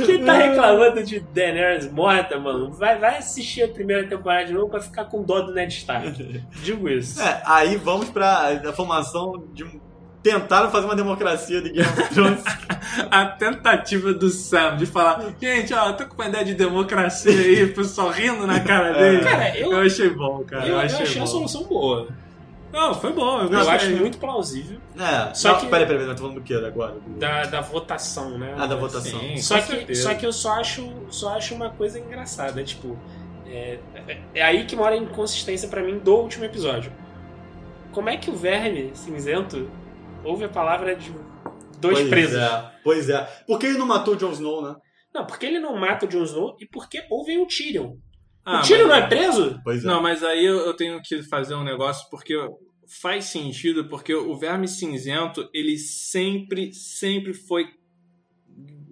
Quem tá reclamando de Daenerys morta, mano, vai, vai assistir a primeira temporada de novo pra ficar com dó do Ned Stark. Digo isso. É, aí vamos pra a formação de um. Tentaram fazer uma democracia de Game of Thrones. a tentativa do Sam de falar, gente, ó, eu tô com uma ideia de democracia aí, o pessoal rindo na cara dele. Cara, eu- eu achei bom, cara. eu, Eu, eu achei, achei a solução boa. Não, foi bom. Eu, Eu acho muito plausível É, Só não, que- Peraí, peraí, nós estamos falando do que agora? Do- da, da votação, né? Ah, da votação. Sim, Só que, certeza. só que eu só acho, só acho uma coisa engraçada, tipo, é, é- é aí que mora a inconsistência pra mim do último episódio. Como é que o verme cinzento ouve a palavra de dois pois presos? É, pois é. Por que ele não matou o Jon Snow, né? Não, porque ele não mata o Jon Snow e porque ouvem o Tyrion. Ah, o Tyrion mas- não é preso? Pois é. Não, mas aí eu, eu tenho que fazer um negócio porque faz sentido, porque o verme cinzento, ele sempre, sempre foi.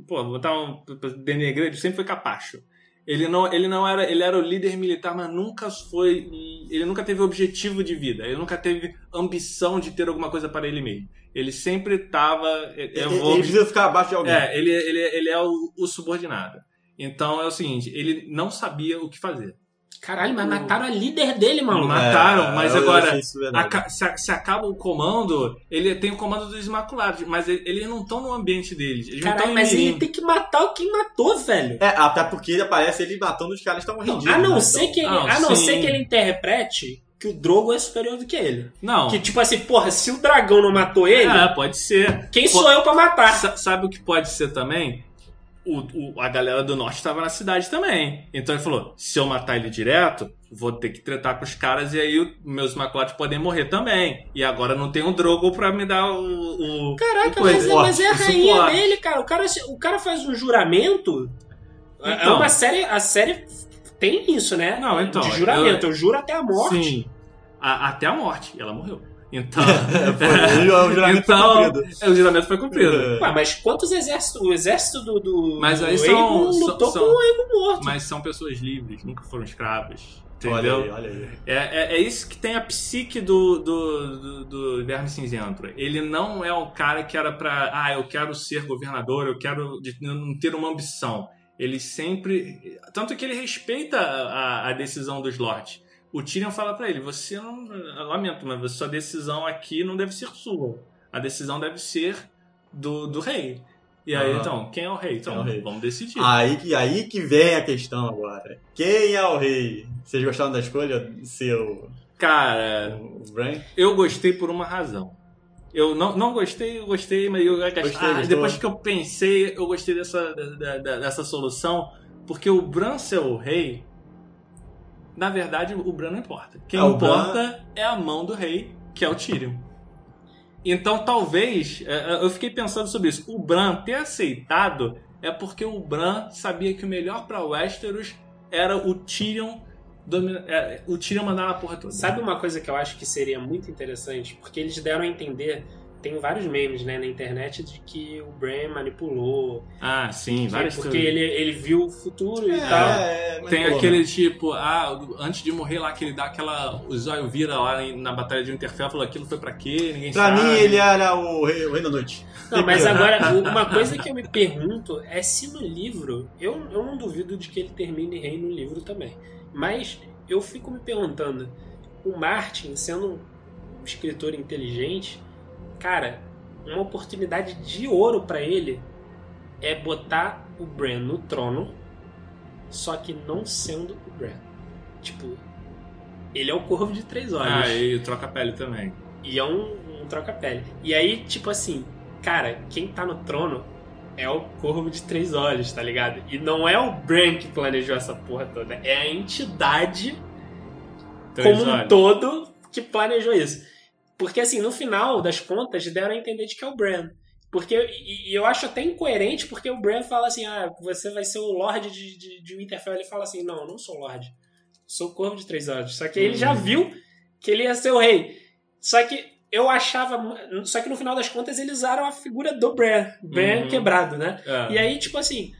Pô, vou botar um. denegreiro, ele sempre foi capacho. Ele não, ele não era. Ele era o líder militar, mas nunca foi. Ele nunca teve objetivo de vida. Ele nunca teve ambição de ter alguma coisa para ele mesmo. Ele sempre estava. ele, ele precisa ficar abaixo de alguém. É, ele, ele, ele é o, o subordinado. Então é o seguinte, ele não sabia o que fazer. Caralho, mas mataram a líder dele, maluco. Mataram, mas É, eu agora, isso verdade. aca- se, se acaba o comando, ele tem o comando dos Imaculados, mas ele- eles não estão no ambiente deles. Eles Caralho, estão mas ele tem que matar o quem matou, velho. É, até porque ele aparece ele matando os caras que estavam rendidos. a não, né? ser, que ele, Não, a não sim. ser que ele interprete que o Drogo é superior do que ele. Não. Que tipo assim, porra, se o dragão não matou ele, É, pode ser. quem sou eu pra matar? Sa- Sabe o que pode ser também? O, o- a galera do norte estava na cidade também. Então ele falou: se eu matar ele direto, vou ter que tretar com os caras e aí meus Imaculados podem morrer também. E agora não tem um Drogo pra me dar o. o- Caraca, o mas, é- mas é a rainha suporte. dele, cara. O cara, o cara faz um juramento. É Então. uma série. A série tem isso, né? Não, então, De juramento. Eu, juro até a morte. Sim. A- até a morte. Ela morreu. Então. Foi, o juramento foi então, cumprido. é, o juramento foi cumprido. Ué, mas quantos exércitos. O exército do. do Mas aí do são- lutou são- com o Aegon morto. Mas são pessoas livres, nunca foram escravas. Olha Entendeu? aí, olha aí. É, é, é isso que tem a psique do, do, do, do Verme Cinzento. Ele não é o cara que era pra. Ah, eu quero ser governador, eu quero não ter uma ambição. Ele sempre. Tanto que ele respeita a, a decisão dos lords. O Tyrion fala pra ele: Você não. eu Lamento, mas sua decisão aqui não deve ser sua. A decisão deve ser do, do rei. E aí, Aham. então, quem é o rei? Então, Quem é o rei? vamos decidir. Aí que, aí que vem a questão agora. Quem é o rei? Vocês gostaram da escolha de ser o, Cara, o Bran? Eu gostei por uma razão. Eu não, não gostei, eu gostei, mas eu, Gostei, ah, gostou? depois que eu pensei, eu gostei dessa, da- da- dessa solução, porque o Bran ser o rei, na verdade, o Bran não importa. Quem Ah, importa é a mão do rei, que é o Tyrion. Então, talvez, é, é, eu fiquei pensando sobre isso. O Bran ter aceitado é porque o Bran sabia que o melhor pra Westeros era o Tyrion, domina- é, o Tyrion mandar na porra toda. Sabe uma coisa que eu acho que seria muito interessante? Porque eles deram a entender. Tem vários memes né, na internet de que o Bran manipulou. Ah, sim, que- várias porque ele, ele viu o futuro e tal. É, Tem porra. aquele tipo, ah, antes de morrer lá, que ele dá aquela. O zóio vira lá na Batalha de Winterfell, falou aquilo foi pra quê? Ninguém Pra sabe. mim, ele era o rei, o rei da noite. Não, mas agora, uma coisa que eu me pergunto é se no livro. Eu, eu não duvido de que ele termine rei no livro também. Mas eu fico me perguntando: o Martin, sendo um escritor inteligente, cara, uma oportunidade de ouro pra ele é botar o Bran no trono, só que não sendo o Bran. Tipo, ele é o corvo de três olhos. Ah, e troca a pele também. E é um, um troca-pele. E aí, tipo assim, cara, quem tá no trono é o Corvo de Três Olhos, tá ligado? E não é o Bran que planejou essa porra toda, é a entidade Três como um olhos. todo que planejou isso. Porque assim, no final das contas, deram a entender de que é o Bran. Porque, e, e eu acho até incoerente, porque o Bran fala assim, ah, você vai ser o Lorde de, de, de Winterfell. Ele fala assim, não, eu não sou Lorde. Sou Corvo de Três Olhos. Só que ele já viu que ele ia ser o rei. Só que eu achava... Só que no final das contas, eles usaram a figura do Bran. Bran Uhum. quebrado, né? É. E aí, tipo assim,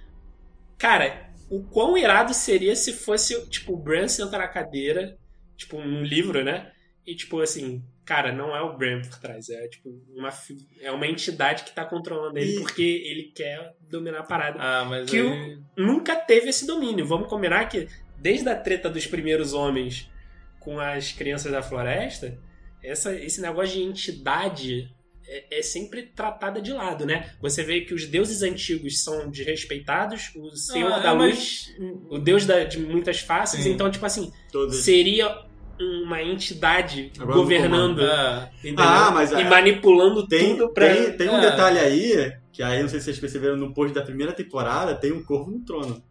cara, o quão irado seria se fosse, tipo, o Bran senta na cadeira, tipo, num livro, né? E, tipo, assim, cara, não é o Bran por trás, é, tipo, uma, é uma entidade que tá controlando ele E- porque ele quer dominar a parada. Ah, mas Que aí... Nunca teve esse domínio. Vamos combinar que, desde a treta dos primeiros homens com as crianças da floresta, essa, esse negócio de entidade é, é sempre tratada de lado, né? Você vê que os deuses antigos são desrespeitados, o Senhor Ah, da mas- Luz, o deus da- de muitas faces, Sim. então, tipo assim, Todos. seria uma entidade Agora governando, Ah, entendeu? Ah, mas e é- manipulando Tem, tudo pra... tem, tem um É. detalhe aí, que aí não sei se vocês perceberam no post da primeira temporada, tem um corvo no trono.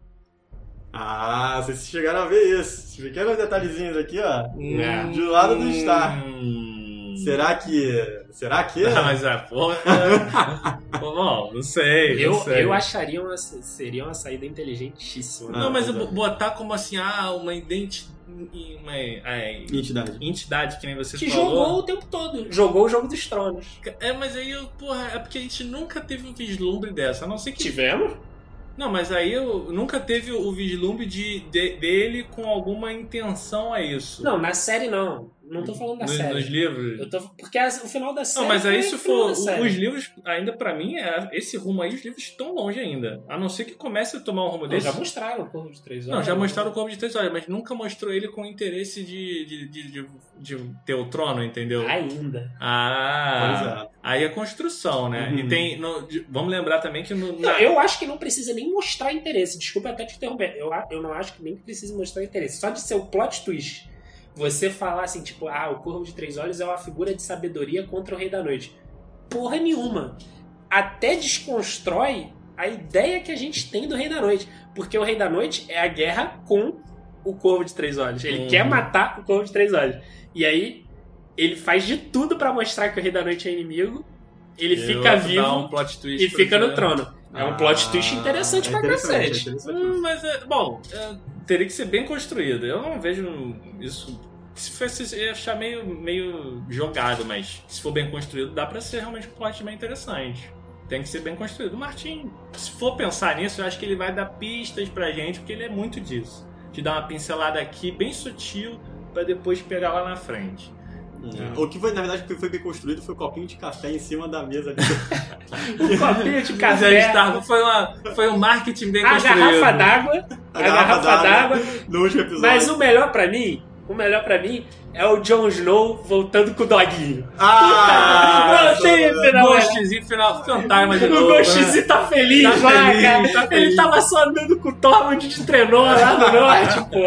Ah, vocês chegaram a ver isso. Pequenos detalhezinhos aqui, ó. É. Do lado do Star. Hum. Será que. Será que? Ah, mas a porra. Pô, Bom, não sei. Eu, não sei. eu acharia uma, seria uma saída inteligentíssima. Ah, Não, mas é. eu botar como assim, ah, uma identidade. Uma é, Entidade. entidade, que nem você Que falou. jogou o tempo todo. Jogou o jogo dos tronos. É, mas aí, eu, porra, é porque a gente nunca teve um vislumbre dessa. A não ser que. Tivemos? Não, mas aí eu nunca teve o vislumbre de, de- dele com alguma intenção a isso. Não, na série não. Não tô falando da Nos, série. nos livros. Eu tô, porque a- o final da série. Não, mas aí foi se for. Os livros, ainda pra mim, é, esse rumo aí, os livros estão longe ainda. A não ser que comece a tomar um rumo Não, desse. já mostraram o Corvo de Três Não, Horas. já mostraram o Corvo de Três Olhos, mas nunca mostrou ele com interesse de, de, de, de, de ter o trono, entendeu? Ainda. Ah, Pois é. aí é construção, né? Uhum. E tem. no- de- vamos lembrar também que no. Não, na- eu acho que não precisa nem mostrar interesse. Desculpa até te interromper. Eu, eu não acho que nem precisa mostrar interesse. Só de ser o plot twist. Você falar assim, tipo, ah, o Corvo de Três Olhos é uma figura de sabedoria contra o Rei da Noite. Porra nenhuma. Até desconstrói a ideia que a gente tem do Rei da Noite. Porque o Rei da Noite é a guerra com o Corvo de Três Olhos. Ele Uhum. quer matar o Corvo de Três Olhos. E aí, ele faz de tudo pra mostrar que o Rei da Noite é inimigo. Ele e fica vivo um plot twist e pra fica no trono. É um plot twist interessante é pra interessante, cacete. é interessante. Hum, mas é. Bom, é, teria que ser bem construído. Eu não vejo isso. Se fosse, eu achar meio, meio jogado, mas se for bem construído, dá pra ser realmente um plot bem interessante. Tem que ser bem construído. O Martin, se for pensar nisso, eu acho que ele vai dar pistas pra gente, porque ele é muito disso. De dar uma pincelada aqui, bem sutil, pra depois pegar lá na frente. É. O que foi, na verdade, o que foi bem construído foi o copinho de café em cima da mesa ali. Um copinho de café, estava, foi, uma, foi um marketing bem a construído. garrafa d'água, a, garrafa d'água. No último episódio. Mas o melhor pra mim, o melhor pra mim é o Jon Snow voltando com o doguinho. Ah! não tem final. né? Ghostzinho final fantasma de O novo. né? Ghostzinho tá feliz Tá lá, feliz, cara. tá Ele feliz. tava só andando com o Tormund de trenó lá no norte, pô.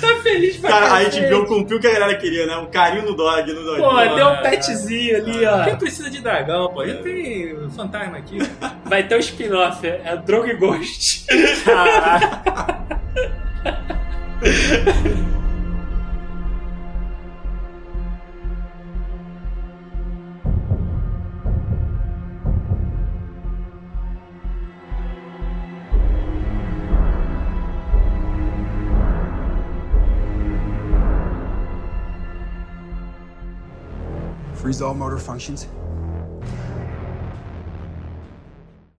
Tá feliz pra Cara, a cacete. HBO cumpriu o que a galera queria, né? Um carinho no dog, no dog. Pô, Pô, deu um petzinho ali, ó. Quem precisa de dragão, pô? Já tem fantasma aqui. Vai ter um spin-off, é é Drogo e Ghost. Caraca. Freeze all motor functions.